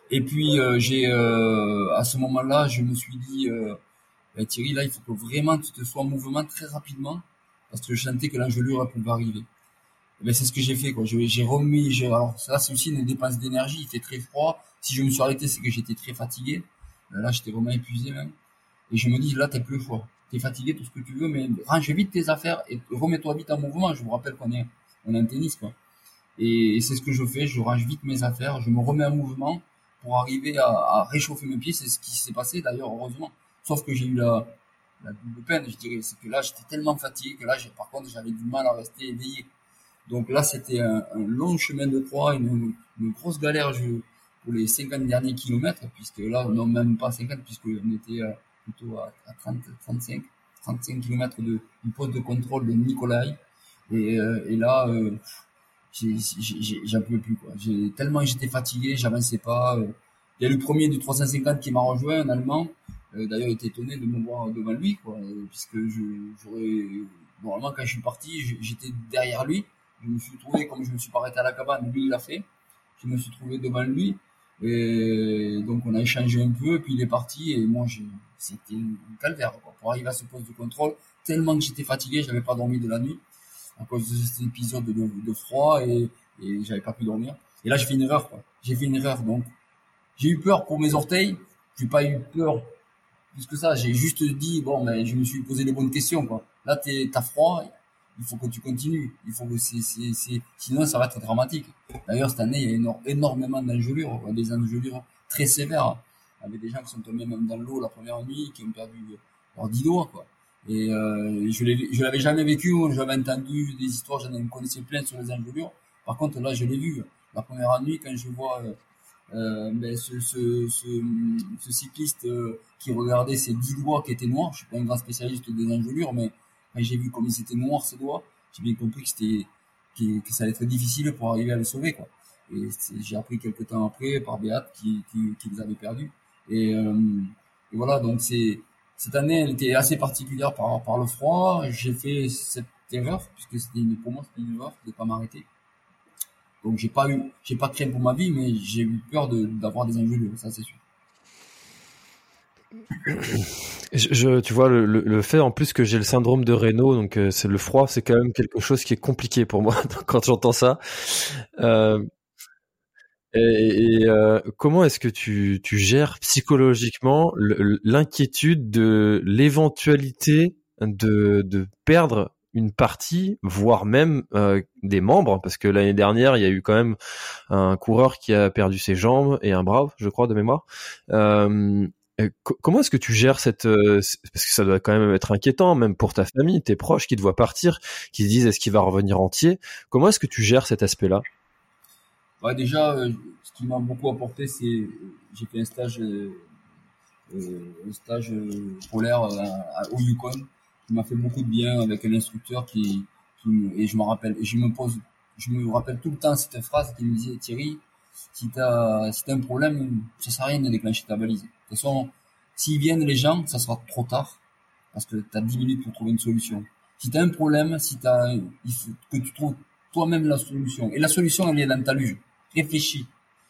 Et puis euh, j'ai euh, à ce moment-là, je me suis dit ben, Thierry, là il faut que vraiment tu te sois en mouvement très rapidement parce que je sentais que l'engelure pouvait arriver. Ben c'est ce que j'ai fait quoi. J'ai remis, j'ai alors ça c'est aussi une dépense d'énergie. Il fait très froid. Si je me suis arrêté, c'est que j'étais très fatigué. Là j'étais vraiment épuisé même. Et je me dis là t'as plus le t'es fatigué, tout ce que tu veux, mais range vite tes affaires et remets-toi vite en mouvement. Je vous rappelle qu'on est, on est en tennis, quoi. Et, c'est ce que je fais, je range vite mes affaires, je me remets en mouvement pour arriver à, à réchauffer mes pieds. C'est ce qui s'est passé d'ailleurs, heureusement. Sauf que j'ai eu la, la double peine, je dirais. C'est que là, j'étais tellement fatigué que là, par contre, j'avais du mal à rester éveillé. Donc là, c'était un, un, long chemin de croix, une, une grosse galère je, pour les 50 derniers kilomètres, puisque là, non, même pas 50, puisque on était plutôt à, à 30, 35, 35 km de, du poste de contrôle de Nikolai. Et, euh, là, euh, j'en pouvais plus. Quoi. Tellement j'étais fatigué, j'avançais pas. Euh. Il y a le premier du 350 qui m'a rejoint, un Allemand. Euh, d'ailleurs, il était étonné de me voir devant lui, quoi, puisque j'aurais... Normalement, quand je suis parti, j'étais derrière lui. Je me suis trouvé, comme je me suis pas arrêté à la cabane, lui, il l'a fait. Je me suis trouvé devant lui. Et donc on a échangé un peu, puis il est parti et moi c'était un calvaire quoi. pour arriver à ce poste de contrôle. Tellement que j'étais fatigué, j'avais pas dormi de la nuit à cause de cet épisode de, froid et, et j'avais pas pu dormir. Et là j'ai fait une erreur quoi. J'ai fait une erreur donc j'ai eu peur pour mes orteils. J'ai pas eu peur plus que ça. J'ai juste dit bon mais je me suis posé les bonnes questions quoi. Là t'as froid, il faut que tu continues. Il faut que c'est, sinon ça va être dramatique. D'ailleurs, cette année, il y a énormément d'engelures, des engelures très sévères. Avait des gens qui sont tombés même dans l'eau la première nuit, qui ont perdu leurs dix doigts, quoi. Et euh, je l'ai, l'avais jamais vécu, j'avais entendu des histoires, j'en connaissais plein sur les engelures. Par contre, là, je l'ai vu. La première nuit, quand je vois euh, euh, ben, ce, ce, ce, ce cycliste euh, qui regardait ses dix doigts qui étaient noirs, je suis pas un grand spécialiste des engelures, mais quand j'ai vu comme ils étaient noirs ses doigts, j'ai bien compris que c'était que, que, ça allait être difficile pour arriver à le sauver quoi. Et j'ai appris quelques temps après par Béat qui, qui, qui les avait perdus. Et, euh, et voilà donc c'est cette année elle était assez particulière par par le froid. J'ai fait cette erreur puisque c'était une pour moi c'était une erreur de pas m'arrêter. Donc j'ai pas eu, j'ai pas craint pour ma vie, mais j'ai eu peur d'avoir des injures, ça c'est sûr. Je, tu vois, le, fait en plus que j'ai le syndrome de Raynaud, donc euh, c'est le froid, c'est quand même quelque chose qui est compliqué pour moi quand j'entends ça. Euh, et, euh, comment est-ce que tu, tu gères psychologiquement l'inquiétude de l'éventualité de, de perdre une partie, voire même des membres, parce que l'année dernière, il y a eu quand même un coureur qui a perdu ses jambes et un bras, je crois, de mémoire. Comment est-ce que tu gères cette euh, parce que ça doit quand même être inquiétant même pour ta famille, tes proches qui te voient partir, qui se disent est-ce qu'il va revenir entier? Comment est-ce que tu gères cet aspect-là? Bah déjà ce qui m'a beaucoup apporté c'est j'ai fait un stage un stage polaire au Yukon qui m'a fait beaucoup de bien avec un instructeur qui, qui et je me rappelle et je me pose je me rappelle tout le temps cette phrase qui me disait Thierry si t'as si t'as un problème ça sert à rien de déclencher ta balise. De toute façon s'ils viennent les gens ça sera trop tard parce que t'as 10 minutes pour trouver une solution. Si t'as un problème si t'as il faut que tu trouves toi-même la solution. Et la solution elle est dans ta luge. Réfléchis.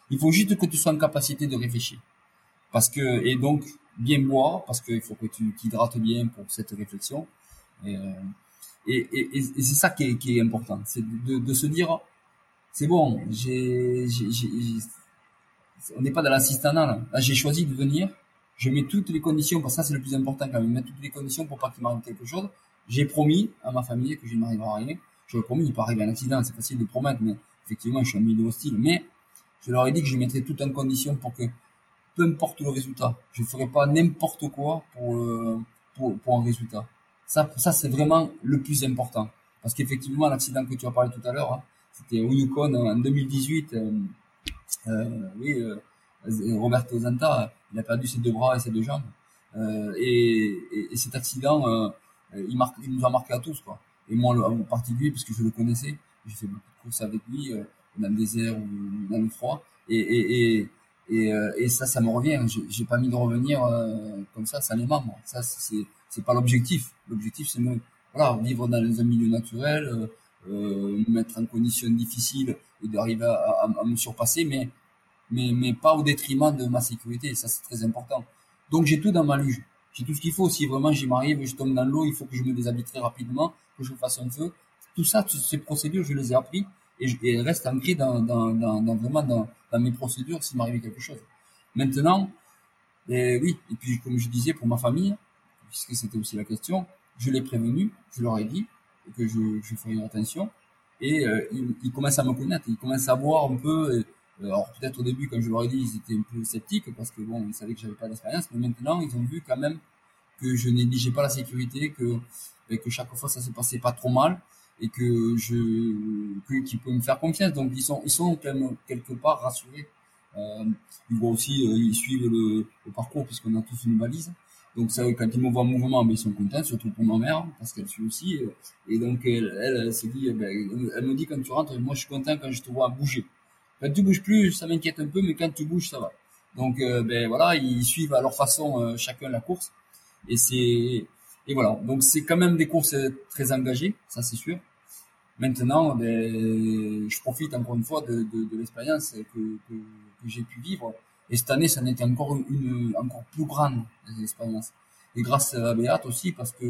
Il faut juste que tu sois en capacité de réfléchir. Parce que et donc bien boire parce qu'il faut que tu t'hydrates bien pour cette réflexion. Et, euh, et, et, c'est ça qui est, important, c'est de, se dire c'est bon, j'ai, on n'est pas dans l'assistanat là. là j'ai choisi de venir, je mets toutes les conditions, parce que ça c'est le plus important quand même, mettre toutes les conditions pour pas qu'il m'arrive quelque chose. J'ai promis à ma famille que je n'arriverai rien. Je promis, il peut arriver un accident, c'est facile de promettre, mais effectivement, je suis un milieu hostile. Mais je leur ai dit que je mettrais tout en condition pour que peu importe le résultat. Je ne ferai pas n'importe quoi pour, euh, pour un résultat. Ça, ça c'est vraiment le plus important. Parce qu'effectivement, l'accident que tu as parlé tout à l'heure, hein, c'était au Yukon en 2018. Euh, euh, oui, euh, Roberto Zanta, il a perdu ses deux bras et ses deux jambes. Et, et, et, cet accident, il, marque, il nous a marqué à tous. Quoi. Et moi, en particulier, parce que je le connaissais, j'ai fait beaucoup de courses avec lui, dans le désert ou dans le froid. Et, et, et, et, ça, ça me revient. J'ai pas mis de revenir euh, comme ça, ça m'aime. Moi. Ça, c'est pas l'objectif. L'objectif, c'est voilà, vivre dans un milieu naturel, me mettre en conditions difficiles et d'arriver à, à, à, me surpasser, mais mais mais pas au détriment de ma sécurité. Ça, c'est très important. Donc j'ai tout dans ma luge. J'ai tout ce qu'il faut. Si vraiment j'y m'arrive, je tombe dans l'eau, il faut que je me déshabille très rapidement, que je fasse un feu. Tout ça, ces procédures, je les ai appris et, je, et reste ancré dans, dans, dans, dans vraiment dans, dans, mes procédures s'il m'arrivait quelque chose. Maintenant, et oui, et puis comme je disais pour ma famille, puisque c'était aussi la question, je l'ai prévenu, je leur ai dit que je, je ferais attention et euh, ils, ils, commencent à me connaître, ils commencent à voir un peu. Euh, alors peut-être au début quand je leur ai dit, ils étaient un peu sceptiques parce que bon, ils savaient que j'avais pas d'expérience, mais maintenant ils ont vu quand même que je négligeais pas la sécurité, que que chaque fois ça se passait pas trop mal et que je qui peut me faire confiance. Donc ils sont ils sont quelque part rassurés. Euh, ils voient aussi euh, ils suivent le, le parcours puisqu'on a tous une balise donc ça quand ils me voient en mouvement mais ils sont contents surtout pour ma mère parce qu'elle suit aussi et donc elle elle, elle se dit ben, elle me dit quand tu rentres moi je suis content quand je te vois bouger quand tu bouges plus ça m'inquiète un peu mais quand tu bouges ça va donc euh, ben voilà ils suivent à leur façon euh, chacun la course et c'est et voilà, donc c'est quand même des courses très engagées, ça c'est sûr. Maintenant, ben, je profite encore une fois de, de, de l'expérience que, que j'ai pu vivre. Et cette année, ça en était encore une encore plus grande expérience. Et grâce à Béat aussi, parce que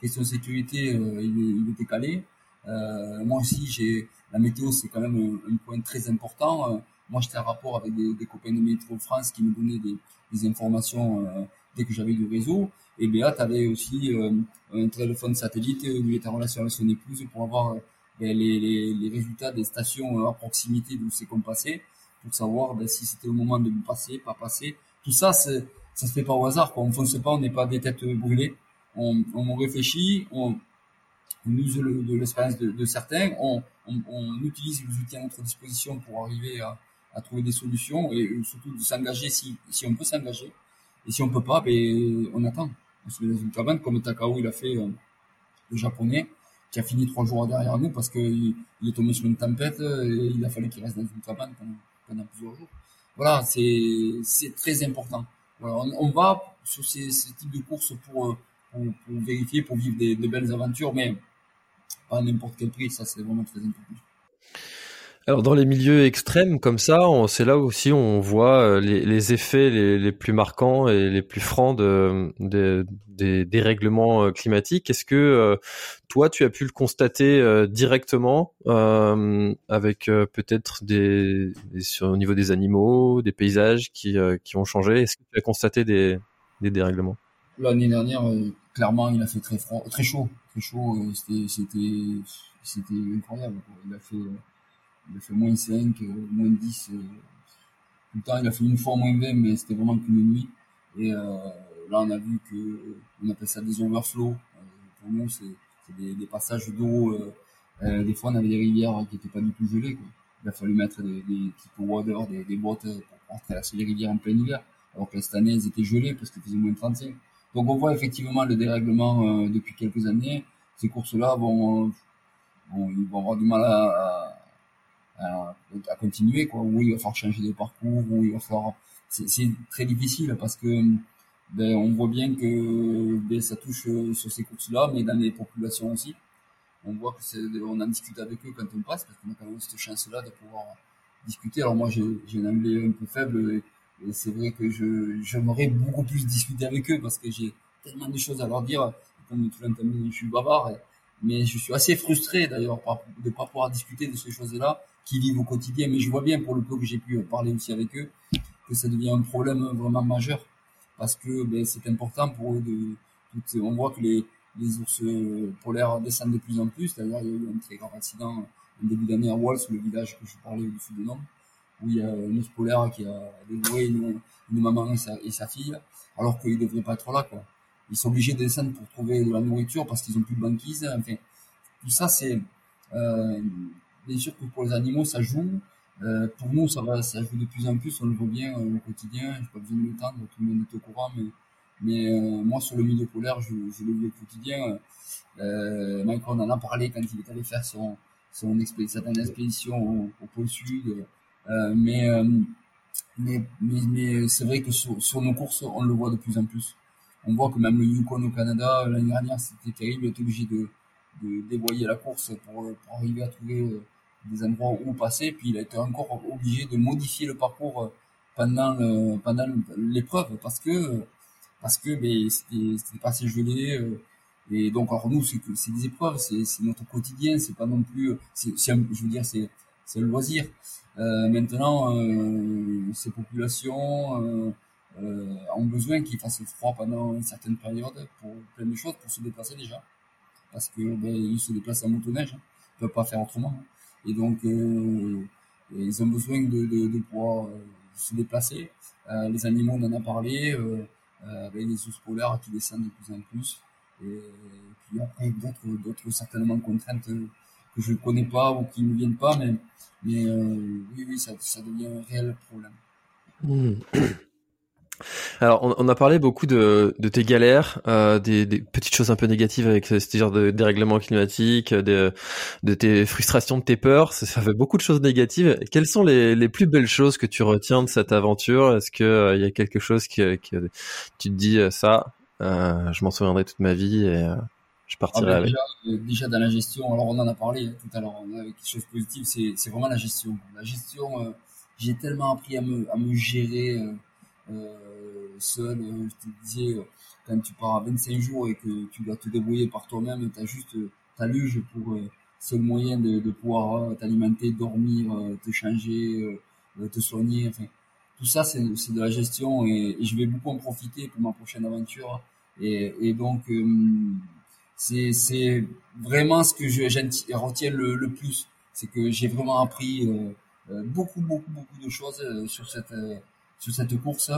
question sécurité, euh, il, il, était calé. Euh, moi aussi, j'ai la météo, c'est quand même un, un, point très important. Euh, moi, j'étais en rapport avec des, des, copains de Météo France qui me donnaient des, des informations euh, dès que j'avais du réseau. Et Béat avait aussi euh, un téléphone satellite où il était en relation avec son épouse pour avoir ben, les, les, les, résultats des stations à proximité d'où c'est qu'on passait pour savoir ben, si c'était le moment de passer, pas passer. Tout ça, ça se fait pas au hasard. Quoi. On fonce pas, on n'est pas des têtes brûlées. On, on réfléchit, on, on use le, de l'expérience de, de, certains, on, on, on, utilise les outils à notre disposition pour arriver à, à trouver des solutions et surtout de s'engager si, si on peut s'engager. Et si on peut pas, ben, on attend. On se met dans une cabane comme Takao il a fait euh, le japonais qui a fini trois jours derrière nous parce qu'il il est tombé sur une tempête et il a fallu qu'il reste dans une cabane pendant, pendant plusieurs jours. Voilà, c'est très important. On, va sur ces, types de courses pour, pour vérifier, pour vivre de belles aventures, mais pas à n'importe quel prix, ça c'est vraiment très important. Alors dans les milieux extrêmes comme ça, c'est là aussi on voit euh, les, les effets les, les, plus marquants et les plus francs de, de des dérèglements euh, climatiques. Est-ce que euh, toi tu as pu le constater directement euh, avec peut-être des, des, au niveau des animaux, des paysages qui, qui ont changé? Est-ce que tu as constaté des, des dérèglements? L'année dernière, clairement, il a fait très froid, très chaud, très chaud. C'était c'était c'était incroyable. Il a fait il a fait moins 5, euh, moins 10. Euh, tout le temps, il a fait une fois moins 20, mais c'était vraiment qu'une nuit. Et euh, là, on a vu que, on appelle ça des overflows. pour nous, c'est des, passages d'eau. des fois, on avait des rivières qui n'étaient pas du tout gelées. Il a fallu mettre des, des types water, des, des bottes pour traverser les rivières en plein hiver. Alors que cette année, elles étaient gelées parce qu'il faisait moins 35. Donc on voit effectivement le dérèglement depuis quelques années. Ces courses-là vont, vont, ils vont avoir du mal à, à, continuer quoi où il va falloir changer de parcours où il va falloir c'est très difficile parce que ben, on voit bien que ben, ça touche euh, sur ces courses-là, mais dans les populations aussi. On voit que on en discute avec eux quand on passe, parce qu'on a quand même cette chance-là de pouvoir discuter. Alors moi, j'ai, un anglais un peu faible, et, c'est vrai que je, j'aimerais beaucoup plus discuter avec eux, parce que j'ai tellement de choses à leur dire. Comme tout l'entendez, je suis bavard, mais je suis assez frustré d'ailleurs de ne pas pouvoir discuter de ces choses-là qui vivent au quotidien. Mais je vois bien, pour le peu que j'ai pu parler aussi avec eux, que ça devient un problème vraiment majeur parce que ben, c'est important pour eux de. on voit que les, les ours polaires descendent de plus en plus. D'ailleurs, il y a eu un très grave accident en début d'année à Walls, le village que je parlais au-dessus de Nantes, où il y a un ours polaire qui a dévoué une, maman et sa, fille, alors qu'ils ne devraient pas être là. Quoi. Ils sont obligés de descendre pour trouver de la nourriture parce qu'ils ont plus de banquise. Enfin, tout ça, c'est euh, bien sûr que pour les animaux, ça joue. Euh, pour nous, ça va, ça joue de plus en plus. On le voit bien euh, au quotidien. J'ai pas besoin de l'étendre, tout le monde est au courant. Mais, mais euh, moi, sur le milieu polaire, je, le vis au quotidien. Euh, Mike, on en a parlé quand il est allé faire son, son expédition, certaine expédition au, pôle sud. Mais, mais, mais, c'est vrai que sur, nos courses, on le voit de plus en plus. On voit que même le Yukon au Canada, l'année dernière, c'était terrible. Il était obligé de, de dévoyer la course pour, pour arriver à trouver des endroits où passer. Puis il a été encore obligé de modifier le parcours euh, pendant pendant l'épreuve parce que parce que ben, c'était pas assez gelé. Euh, et donc alors nous c'est c'est des épreuves, c'est notre quotidien, c'est pas non plus c'est je veux dire c'est c'est le loisir. Euh, maintenant euh, ces populations euh, euh, ont besoin qu'il fasse froid pendant une certaine période pour plein de choses, pour se déplacer déjà, parce que ben, ils se déplacent en motoneige, hein. ils peuvent pas faire autrement. Hein. Et donc, euh, ils ont besoin de, de, de pouvoir euh, se déplacer. Euh, les animaux, on en a parlé, avec les ours polaires qui descendent de plus en plus. Et puis après, d'autres, d'autres certainement contraintes que je connais pas ou qui ne viennent pas, mais, mais oui, oui, ça, ça devient un réel problème. Mmh. Alors, on, a parlé beaucoup de, de tes galères, euh, des, des, petites choses un peu négatives avec ce genre de dérèglement climatique, de, de tes frustrations, de tes peurs. Ça, fait beaucoup de choses négatives. Quelles sont les, les plus belles choses que tu retiens de cette aventure? Est-ce que euh, il y a quelque chose qui, qui tu te dis euh, ça euh, Je m'en souviendrai toute ma vie et euh, je partirai ah ben, avec? Déjà, dans la gestion, alors on en a parlé hein, tout à l'heure. Avec quelque chose de positif, c'est vraiment la gestion. La gestion, j'ai tellement appris à me, à me gérer. Euh, seul. Euh, je te disais, euh, quand tu pars à 25 jours et que tu dois te débrouiller par toi-même, tu as juste ta luge pour seul moyen de, pouvoir t'alimenter, dormir, te changer, te soigner. Tout ça, c'est de la gestion et, je vais beaucoup en profiter pour ma prochaine aventure. Et, donc, c'est vraiment ce que je retiens le plus. C'est que j'ai vraiment appris beaucoup, beaucoup, beaucoup de choses sur cette, sur cette course.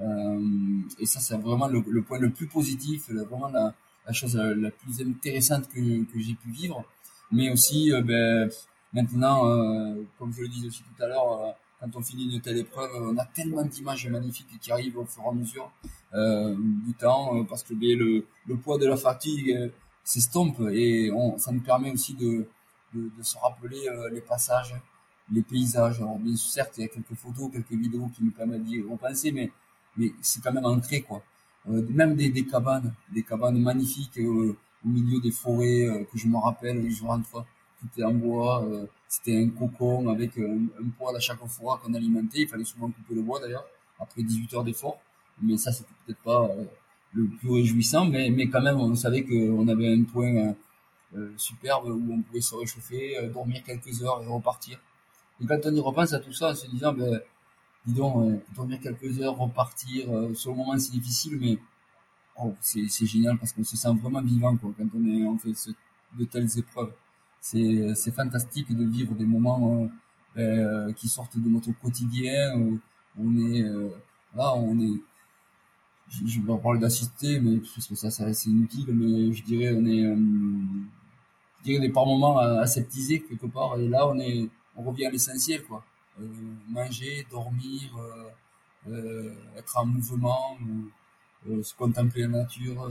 Euh, et ça, c'est vraiment le, point le plus positif, vraiment la, chose la, plus intéressante que, que j'ai pu vivre. Mais aussi, euh, ben, maintenant, euh, comme je le disais aussi tout à l'heure, quand on finit une telle épreuve, on a tellement d'images magnifiques qui arrivent au fur et à mesure du temps, parce que ben, le, le poids de la fatigue s'estompe et ça nous permet aussi de, de se rappeler les passages, les paysages. Alors bien sûr, certes, il y a quelques photos, quelques vidéos qui nous permettent d'y repenser, mais mais c'est quand même ancré quoi. Euh, même des, des, cabanes, des cabanes magnifiques euh, au milieu des forêts euh, que je me rappelle, je rentre, tout était en bois. C'était un cocon avec un, un poêle à chaque fois qu'on alimentait. Il fallait souvent couper le bois d'ailleurs après 18 heures d'effort. Mais ça, c'était peut-être pas le plus réjouissant, mais, mais quand même, on savait qu'on avait un point superbe où on pouvait se réchauffer, dormir quelques heures et repartir. Et quand on y repense à tout ça, en se disant, ben, dis donc, dormir quelques heures, repartir, sur le moment c'est difficile, mais oh, c'est génial parce qu'on se sent vraiment vivant quoi, quand on, est, fait de telles épreuves. C'est fantastique de vivre des moments ben, qui sortent de notre quotidien, où on est, là, on est, je, vais pas parler d'assister, mais parce que ça, c'est inutile, mais je dirais, on est, je dirais, par moments aseptisé quelque part, et là, on est, on revient à l'essentiel, quoi. Euh, manger, dormir, euh, euh, être en mouvement, se contempler la nature,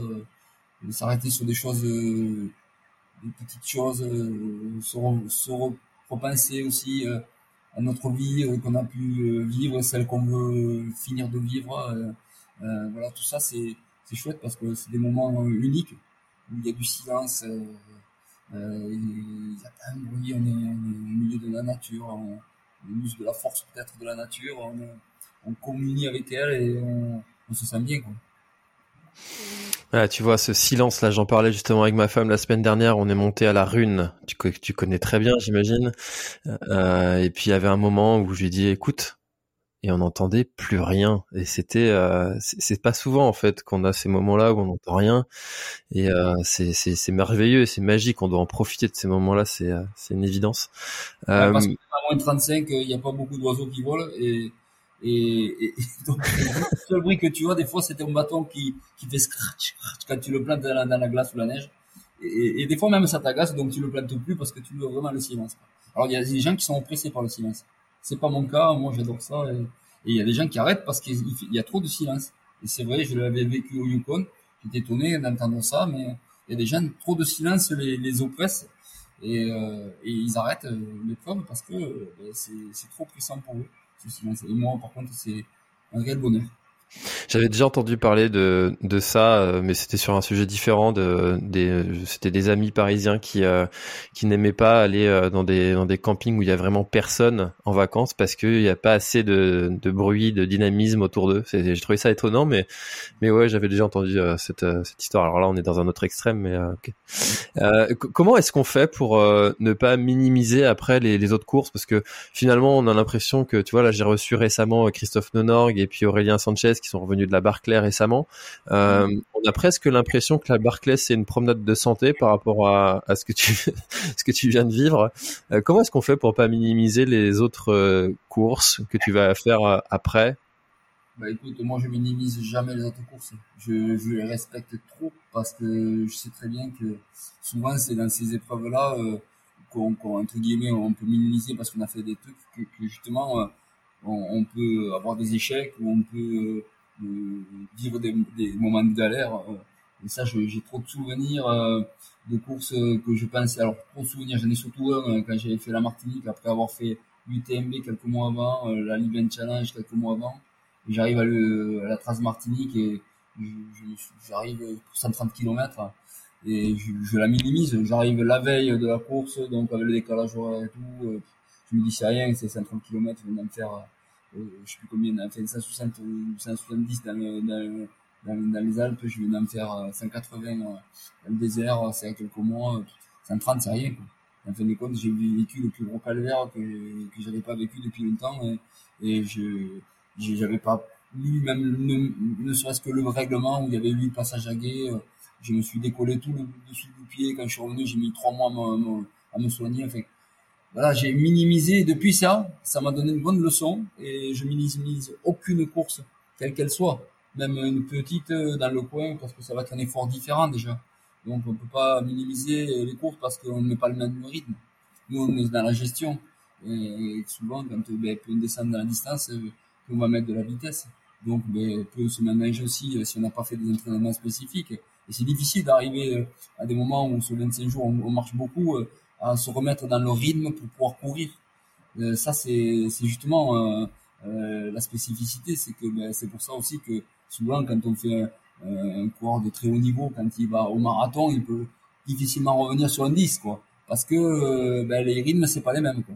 s'arrêter sur des choses, des petites choses, se, se repenser aussi à notre vie qu'on a pu vivre, celle qu'on veut finir de vivre. voilà, tout ça, c'est chouette parce que c'est des moments uniques où il y a du silence, euh, il y a pas un bruit, on est, au milieu de la nature, on, on use de la force peut-être de la nature, on, on communie avec elle et on, on se sent bien. Quoi. Ah, tu vois, ce silence là, j'en parlais justement avec ma femme la semaine dernière. On est monté à la Rune, tu, tu connais très bien, j'imagine. Euh, et puis il y avait un moment où je lui ai dit, écoute, et on n'entendait plus rien. Et c'était, euh, c'est pas souvent en fait qu'on a ces moments-là où on n'entend rien. Et euh, c'est c'est merveilleux, c'est magique. On doit en profiter de ces moments-là. C'est euh, c'est une évidence. Euh, parce qu'à moins de 35, il n'y a pas beaucoup d'oiseaux qui volent et et, et donc le seul bruit que tu vois des fois, c'est ton bâton qui qui fait scratch, scratch quand tu le plantes dans la, dans la glace ou la neige. Et, et, des fois même ça t'agace, donc tu le plantes plus parce que tu veux vraiment le silence. Alors il y a des gens qui sont oppressés par le silence. C'est pas mon cas, moi j'adore ça. Et il y a des gens qui arrêtent parce qu'il y a trop de silence. Et c'est vrai, je l'avais vécu au Yukon. J'étais étonné d'entendre ça, mais il y a des gens, trop de silence les, les oppresse. Et, euh, et ils arrêtent euh, l'épreuve parce que euh, c'est trop puissant pour eux, ce silence. Et moi, par contre, c'est un réel bonheur. J'avais déjà entendu parler de, de ça, euh, mais c'était sur un sujet différent. De, des, c'était des amis parisiens qui euh, qui n'aimaient pas aller euh, dans des dans des campings où il y a vraiment personne en vacances parce qu'il n'y a pas assez de, de bruit, de dynamisme autour d'eux. J'ai trouvé ça étonnant, mais mais ouais, j'avais déjà entendu cette cette histoire. Alors là, on est dans un autre extrême, mais comment est-ce qu'on fait pour ne pas minimiser après les, les autres courses? Parce que finalement, on a l'impression que tu vois là, j'ai reçu récemment Christophe Nonorg et puis Aurélien Sanchez qui sont revenus de la Barclay récemment. Euh, on a presque l'impression que la Barclay c'est une promenade de santé par rapport à, à ce que tu ce que tu viens de vivre. Euh, comment est-ce qu'on fait pour pas minimiser les autres euh, courses que tu vas faire euh, après? Bah écoute, moi je minimise jamais les autres courses. Je, je les respecte trop parce que je sais très bien que souvent c'est dans ces épreuves-là euh, qu'on, entre guillemets on peut minimiser parce qu'on a fait des trucs que, que justement on, on, peut avoir des échecs ou on peut vivre des, des, moments de galère. Euh, et ça, j'ai trop de souvenirs euh, de courses que je pense. Alors, trop de souvenirs, j'en ai surtout un euh, quand j'avais fait la Martinique après avoir fait l'UTMB quelques mois avant, la Libyen Challenge quelques mois avant. J'arrive à, à la Trace Martinique et j'arrive pour 130 km et je, je la minimise. J'arrive la veille de la course, donc avec le décalage horaire et tout. Je me dis c'est rien, c'est 130 km, je vais me faire je sais plus combien, on a fait 160 ou 170 dans, le, dans, dans, dans, les Alpes, je viens d'en faire 180 euh, dans le désert, c'est à quelques mois, 130 c'est rien quoi. En fin de compte, j'ai vécu le plus gros calvaire que, que j'avais pas vécu depuis longtemps et, je j'avais pas lu même ne, serait-ce que le règlement où il y avait eu passage à guet. Euh, je me suis décollé tout le dessus du pied. Quand je suis revenu, j'ai mis trois mois à me, à me soigner. Enfin, voilà, j'ai minimisé depuis ça, ça m'a donné une bonne leçon et je minimise aucune course, quelle qu'elle soit, même une petite euh, dans le coin parce que ça va être un effort différent déjà. Donc on peut pas minimiser les courses parce qu'on ne met pas le même rythme. Nous on est dans la gestion et souvent quand ben, on descend dans la distance, euh, on va mettre de la vitesse. Donc ben, peut se ménager aussi euh, si on n'a pas fait des entraînements spécifiques. Et c'est difficile d'arriver à des moments où sur 25 jours on, on marche beaucoup à se remettre dans le rythme pour pouvoir courir. Euh, ça, c'est justement euh, euh, la spécificité, c'est que ben, c'est pour ça aussi que souvent quand on fait un, un, coureur de très haut niveau, quand il va au marathon, il peut difficilement revenir sur un 10, quoi, parce que ben, les rythmes c'est pas les mêmes quoi.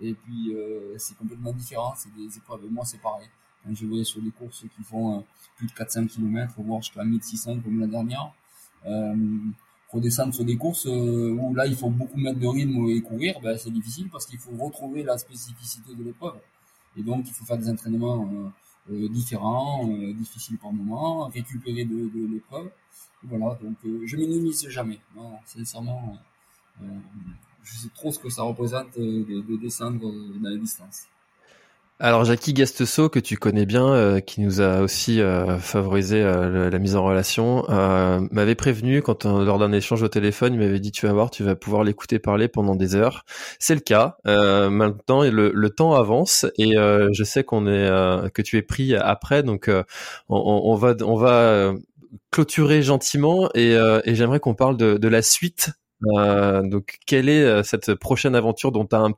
Et puis c'est complètement différent, c'est des épreuves. Moi c'est pareil. Je vais sur des courses qui font plus de 400 km, voire jusqu'à 1600 comme la dernière, euh, redescendre sur des courses où là il faut beaucoup mettre de rythme et courir, ben, c'est difficile parce qu'il faut retrouver la spécificité de l'épreuve. Et donc il faut faire des entraînements euh, différents, euh, difficiles par moment, récupérer de, de l'épreuve. Voilà, donc euh, je minimise jamais. Non, sincèrement, je sais trop ce que ça représente de, de descendre dans les distances. Alors Jackie Gastesso, que tu connais bien, euh, qui nous a aussi euh, favorisé euh, la mise en relation, m'avait prévenu quand lors d'un échange au téléphone, il m'avait dit tu vas voir, tu vas pouvoir l'écouter parler pendant des heures. C'est le cas. maintenant, le, le, temps avance et je sais qu'on est que tu es pris après, donc on, on, va on va clôturer gentiment et, et j'aimerais qu'on parle de, de la suite donc, quelle est cette prochaine aventure dont tu as un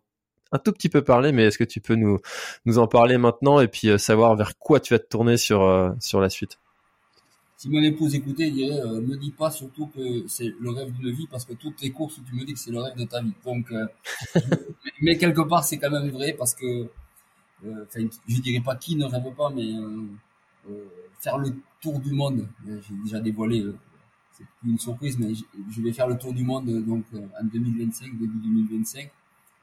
un tout petit peu parlé, mais est-ce que tu peux nous, nous en parler maintenant et puis euh, savoir vers quoi tu vas te tourner sur, euh, sur la suite? Si mon épouse écoutait, elle dirait euh, me dis pas surtout que c'est le rêve d'une vie parce que toutes les courses, tu me dis que c'est le rêve de ta vie. Donc, mais, quelque part, c'est quand même vrai parce que, enfin, je dirais pas qui ne rêve pas, mais faire le tour du monde, j'ai déjà dévoilé c'est une surprise, mais je vais faire le tour du monde donc en 2025, début 2025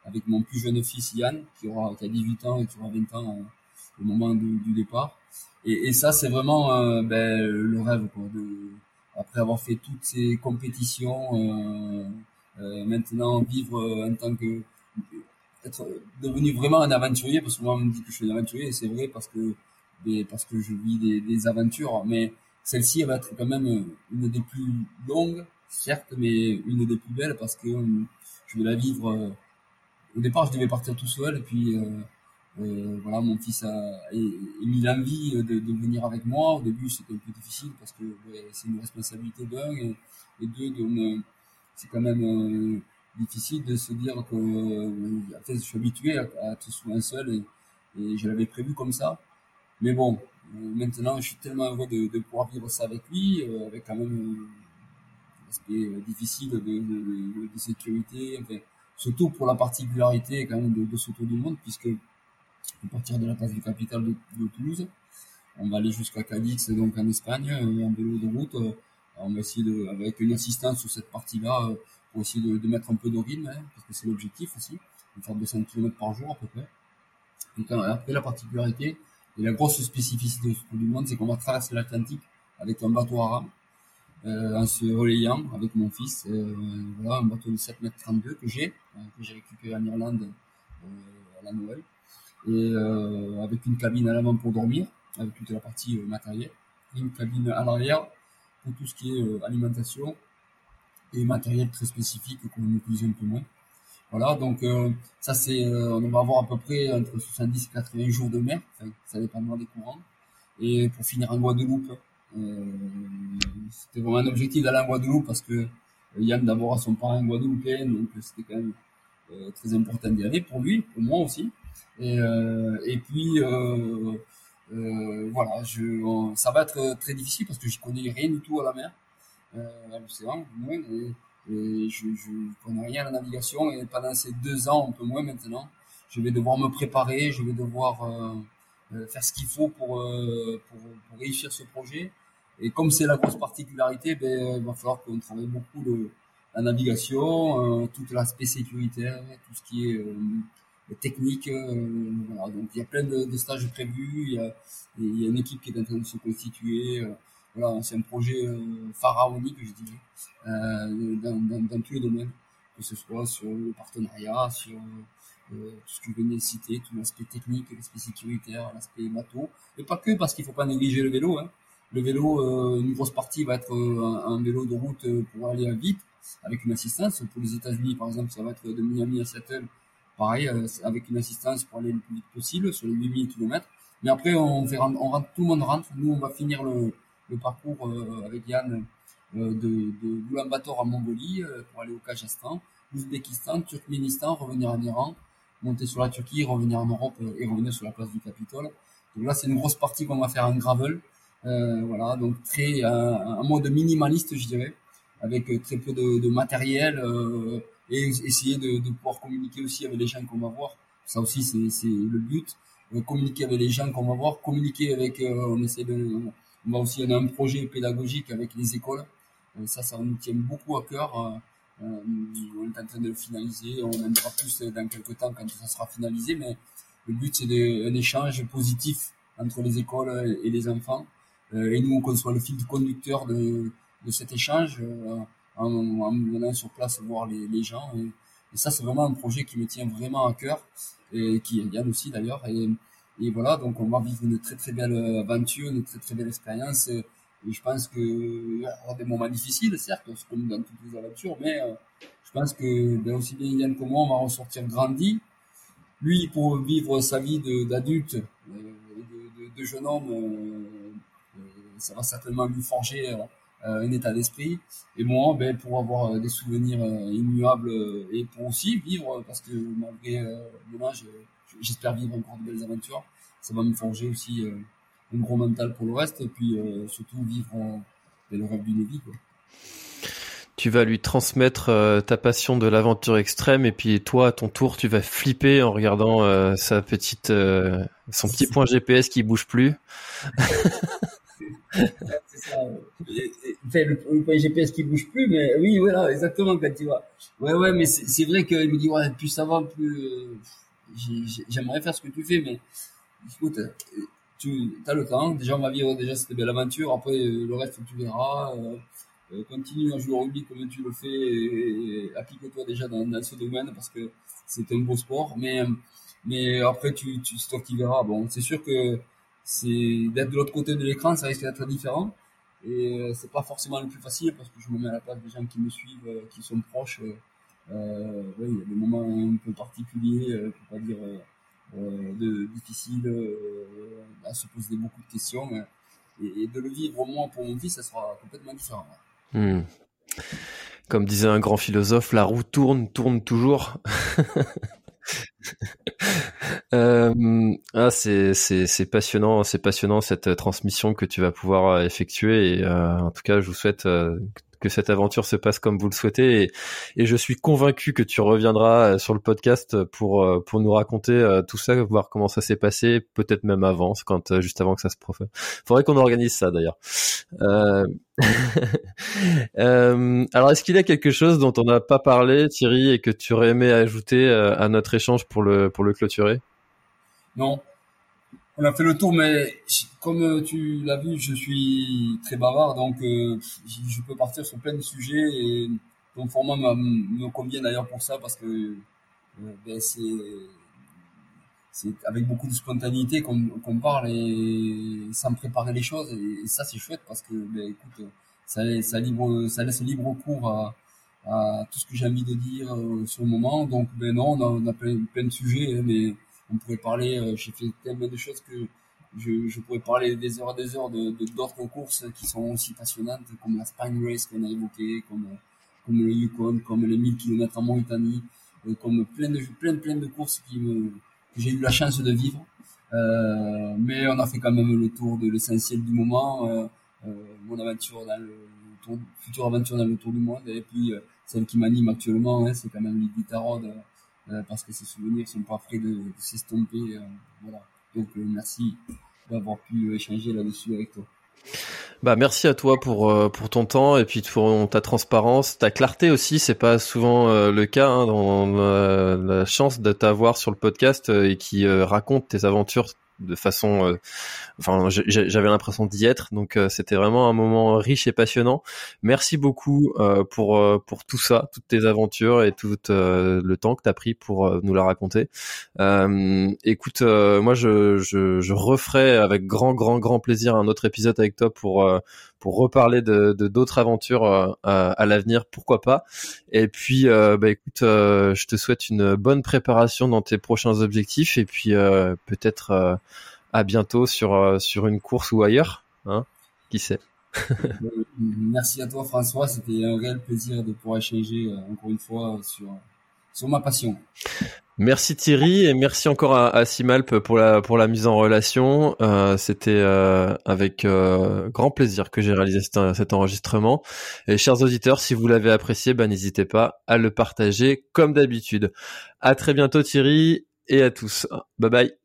avec mon plus jeune fils Yann, qui aura qui a 18 ans et qui aura 20 ans euh, au moment du, du départ. Et, et ça, c'est vraiment euh, ben, le rêve, quoi, de, après avoir fait toutes ces compétitions, euh, euh maintenant vivre en tant que être devenu vraiment un aventurier, parce que moi on me dit que je suis un aventurier, et c'est vrai parce que ben, parce que je vis des, des aventures, mais celle-ci va être quand même une des plus longues, certes, mais une des plus belles parce que je vais la vivre au départ, je devais partir tout seul, et puis euh, euh, voilà, mon fils a émis l'envie de, de venir avec moi. Au début, c'était un peu difficile parce que c'est une responsabilité d'un, et, deux, c'est quand même euh, difficile de se dire que fait, je suis habitué à, être souvent seul, et, je l'avais prévu comme ça. Mais bon, maintenant, je suis tellement heureux de, de pouvoir vivre ça avec lui, avec quand même un aspect difficile de, de, de sécurité. Enfin, surtout pour la particularité quand même de, ce tour du monde, puisque à partir de la place du capital de, Toulouse, on va aller jusqu'à Cadix, donc en Espagne, en vélo de route. Euh, on va essayer de, avec une assistance sur cette partie-là, euh, pour essayer de, de, mettre un peu de rythme, hein, parce que c'est l'objectif aussi, de faire 200 km par jour à peu près. Donc après la particularité et la grosse spécificité de ce tour du monde, c'est qu'on va traverser l'Atlantique avec un bateau à rame euh, en se relayant avec mon fils. Euh, voilà, un bateau de 7 mètres 32 que j'ai, euh, que j'ai récupéré en Irlande à la Noël. Et avec une cabine à l'avant pour dormir, avec toute la partie matérielle, et une cabine à l'arrière pour tout ce qui est alimentation et matériel très spécifique qu'on utilise un peu moins. Voilà, donc ça c'est, on va avoir à peu près entre 70 et 80 jours de mer, enfin, ça dépendra des courants. Et pour finir en Guadeloupe, euh, c'était vraiment un objectif d'aller en Guadeloupe parce que euh, Yann d'abord a son parrain guadeloupéen, donc euh, c'était quand même très important d'y aller pour lui, pour moi aussi. Et, puis voilà, je, ça va être très difficile parce que je connais rien du tout à la mer, à l'océan, et, je, je connais rien à la navigation. Et pendant ces deux ans, un peu moins maintenant, je vais devoir me préparer, je vais devoir euh, faire ce qu'il faut pour, pour, réussir ce projet. Et comme c'est la grosse particularité, ben, il va falloir qu'on travaille beaucoup le, la navigation, euh, tout l'aspect sécuritaire, tout ce qui est euh, technique. Euh, voilà. Donc il y a plein de, de, stages prévus, il y, a, il y a une équipe qui est en train de se constituer. Euh, voilà, c'est un projet euh, pharaonique, je dirais, dans, dans, dans, tous les domaines, que ce soit sur le partenariat, sur tout ce que je venais de citer, tout l'aspect technique, l'aspect sécuritaire, l'aspect bateau. Et pas que, parce qu'il faut pas négliger le vélo. Hein. Le vélo, euh, une grosse partie va être euh, un, vélo de route euh, pour aller vite, avec une assistance. Pour les États-Unis, par exemple, ça va être de Miami à Seattle, pareil, avec une assistance pour aller le plus vite possible sur les 8000 km. Mais après, on, rentre, tout le monde rentre. Nous, on va finir le, le parcours avec Yann de, de Ulaanbaatar à Mongolie pour aller au Kazakhstan, Ouzbékistan, Turkménistan, revenir en Iran, monter sur la Turquie, revenir en Europe et revenir sur la place du Capitole. Donc là, c'est une grosse partie qu'on va faire en gravel. Euh, voilà, donc très un, mode minimaliste, je dirais, avec très peu de, de matériel, euh, et essayer de, de, pouvoir communiquer aussi avec les gens qu'on va voir. Ça aussi, c'est le but. communiquer avec les gens qu'on va voir, communiquer avec, on essaie de, on va aussi, on a un projet pédagogique avec les écoles. ça, ça nous tient beaucoup à cœur. on est en train de le finaliser. On en aura plus dans quelques temps quand ça sera finalisé, mais le but, c'est un échange positif entre les écoles et les enfants. Euh, et nous, on soit le fil conducteur de, de cet échange euh, en, en venant sur place voir les, les gens. Et, ça, c'est vraiment un projet qui me tient vraiment à cœur et qui est bien aussi d'ailleurs. Et, et voilà, donc on va vivre une très très belle aventure, une très très belle expérience. Et, je pense que y aura des moments difficiles, certes, comme dans toutes les aventures, mais euh, je pense que ben, aussi bien Yann que moi, on va ressortir grandi. Lui, pour vivre sa vie d'adulte, de, jeune homme, euh, euh, ça va certainement lui forger euh, un état d'esprit. Et moi, ben, pour avoir des souvenirs immuables et pour aussi vivre, parce que malgré demain, j'espère vivre encore de belles aventures, ça va me forger aussi un gros mental pour le reste et puis surtout vivre ben, le rêve d'une vie. Quoi tu vas lui transmettre euh, ta passion de l'aventure extrême et puis toi à ton tour tu vas flipper en regardant euh, sa petite euh, son petit point GPS qui bouge plus. c'est ça. le, point GPS qui bouge plus, mais oui, voilà, exactement quand tu vois. Ouais, ouais, mais c'est vrai qu'il me dit ouais, plus ça va, plus j'aimerais faire ce que tu fais, mais écoute, tu as le temps. Déjà, on va vivre déjà cette belle aventure. Après, le reste, tu verras. Euh, continue à jouer au rugby comme tu le fais et, applique-toi déjà dans, dans, ce domaine parce que c'est un beau sport. Mais, mais après, tu, tu, c'est toi qui verras. Bon, c'est sûr que c'est d'être de l'autre côté de l'écran, ça risque d'être différent. Et euh, c'est pas forcément le plus facile parce que je me mets à la place des gens qui me suivent, euh, qui sont proches. Euh, ouais, il y a des moments un peu particuliers, euh, pour pas dire euh, de, difficiles, à se poser beaucoup de questions. Et, et, de le vivre moins pour mon fils, ça sera complètement différent. Hmm. Comme disait un grand philosophe, la roue tourne, tourne toujours. euh, ah, c'est c'est passionnant, c'est passionnant cette transmission que tu vas pouvoir effectuer. Et euh, en tout cas, je vous souhaite euh, que cette aventure se passe comme vous le souhaitez et, et je suis convaincu que tu reviendras euh, sur le podcast pour euh, pour nous raconter euh, tout ça, voir comment ça s'est passé, peut-être même avant, quand juste avant que ça se professe. Faudrait qu'on organise ça d'ailleurs. Euh... alors, est-ce qu'il y a quelque chose dont on n'a pas parlé, Thierry, et que tu aurais aimé ajouter à notre échange pour le pour le clôturer? Non, on a fait le tour, mais comme euh, tu l'as vu, je suis très bavard, donc euh, je peux partir sur plein de sujets et ton format me convient d'ailleurs pour ça parce que euh, ben, c'est avec beaucoup de spontanéité qu'on parle et sans préparer les choses et, ça c'est chouette parce que ben, écoute ça, ça libre ça laisse libre cours à, à tout ce que j'ai envie de dire sur le moment. Donc ben non on a, on a plein, plein de sujets hein, mais on pourrait parler, euh, j'ai fait tellement de choses que je, je, pourrais parler des heures et des heures de d'autres courses qui sont aussi passionnantes, comme la Spine Race qu'on a évoqué, comme, comme le Yukon, comme les 1000 km en Mauritanie, euh, comme plein de, plein, plein de courses qui me, que j'ai eu la chance de vivre. Euh, mais on a fait quand même le tour de l'essentiel du moment, euh, euh mon aventure dans le tour, future aventure dans le tour du monde, et puis celle qui m'anime actuellement, hein, c'est quand même l'Iditarod euh, parce que ces souvenirs sont pas prêts de, de s'estomper. Euh, voilà. Donc euh, merci d'avoir pu échanger là-dessus avec toi. Bah merci à toi pour pour ton temps et puis pour ta transparence, ta clarté aussi. C'est pas souvent le cas. Hein, dans la chance de t'avoir sur le podcast et qui raconte tes aventures de façon euh, enfin j'avais l'impression d'y être. Donc euh, c'était vraiment un moment riche et passionnant. Merci beaucoup euh, pour pour tout ça toutes tes aventures et tout le temps que tu as pris pour nous la raconter. Écoute moi je, je, je referai avec grand grand grand plaisir un autre épisode avec toi pour pour reparler de d'autres aventures à, à l'avenir pourquoi pas. Et puis bah écoute je te souhaite une bonne préparation dans tes prochains objectifs. Et puis peut-être à bientôt sur euh, sur une course ou ailleurs, hein Qui sait Merci à toi François, c'était un réel plaisir de pouvoir échanger euh, encore une fois sur sur ma passion. Merci Thierry et merci encore à, à Simalp pour la pour la mise en relation. Euh, C'était euh, avec euh, grand plaisir que j'ai réalisé cet, cet, enregistrement. Et chers auditeurs, si vous l'avez apprécié, bah, n'hésitez pas à le partager comme d'habitude. À très bientôt Thierry et à tous. Bye bye.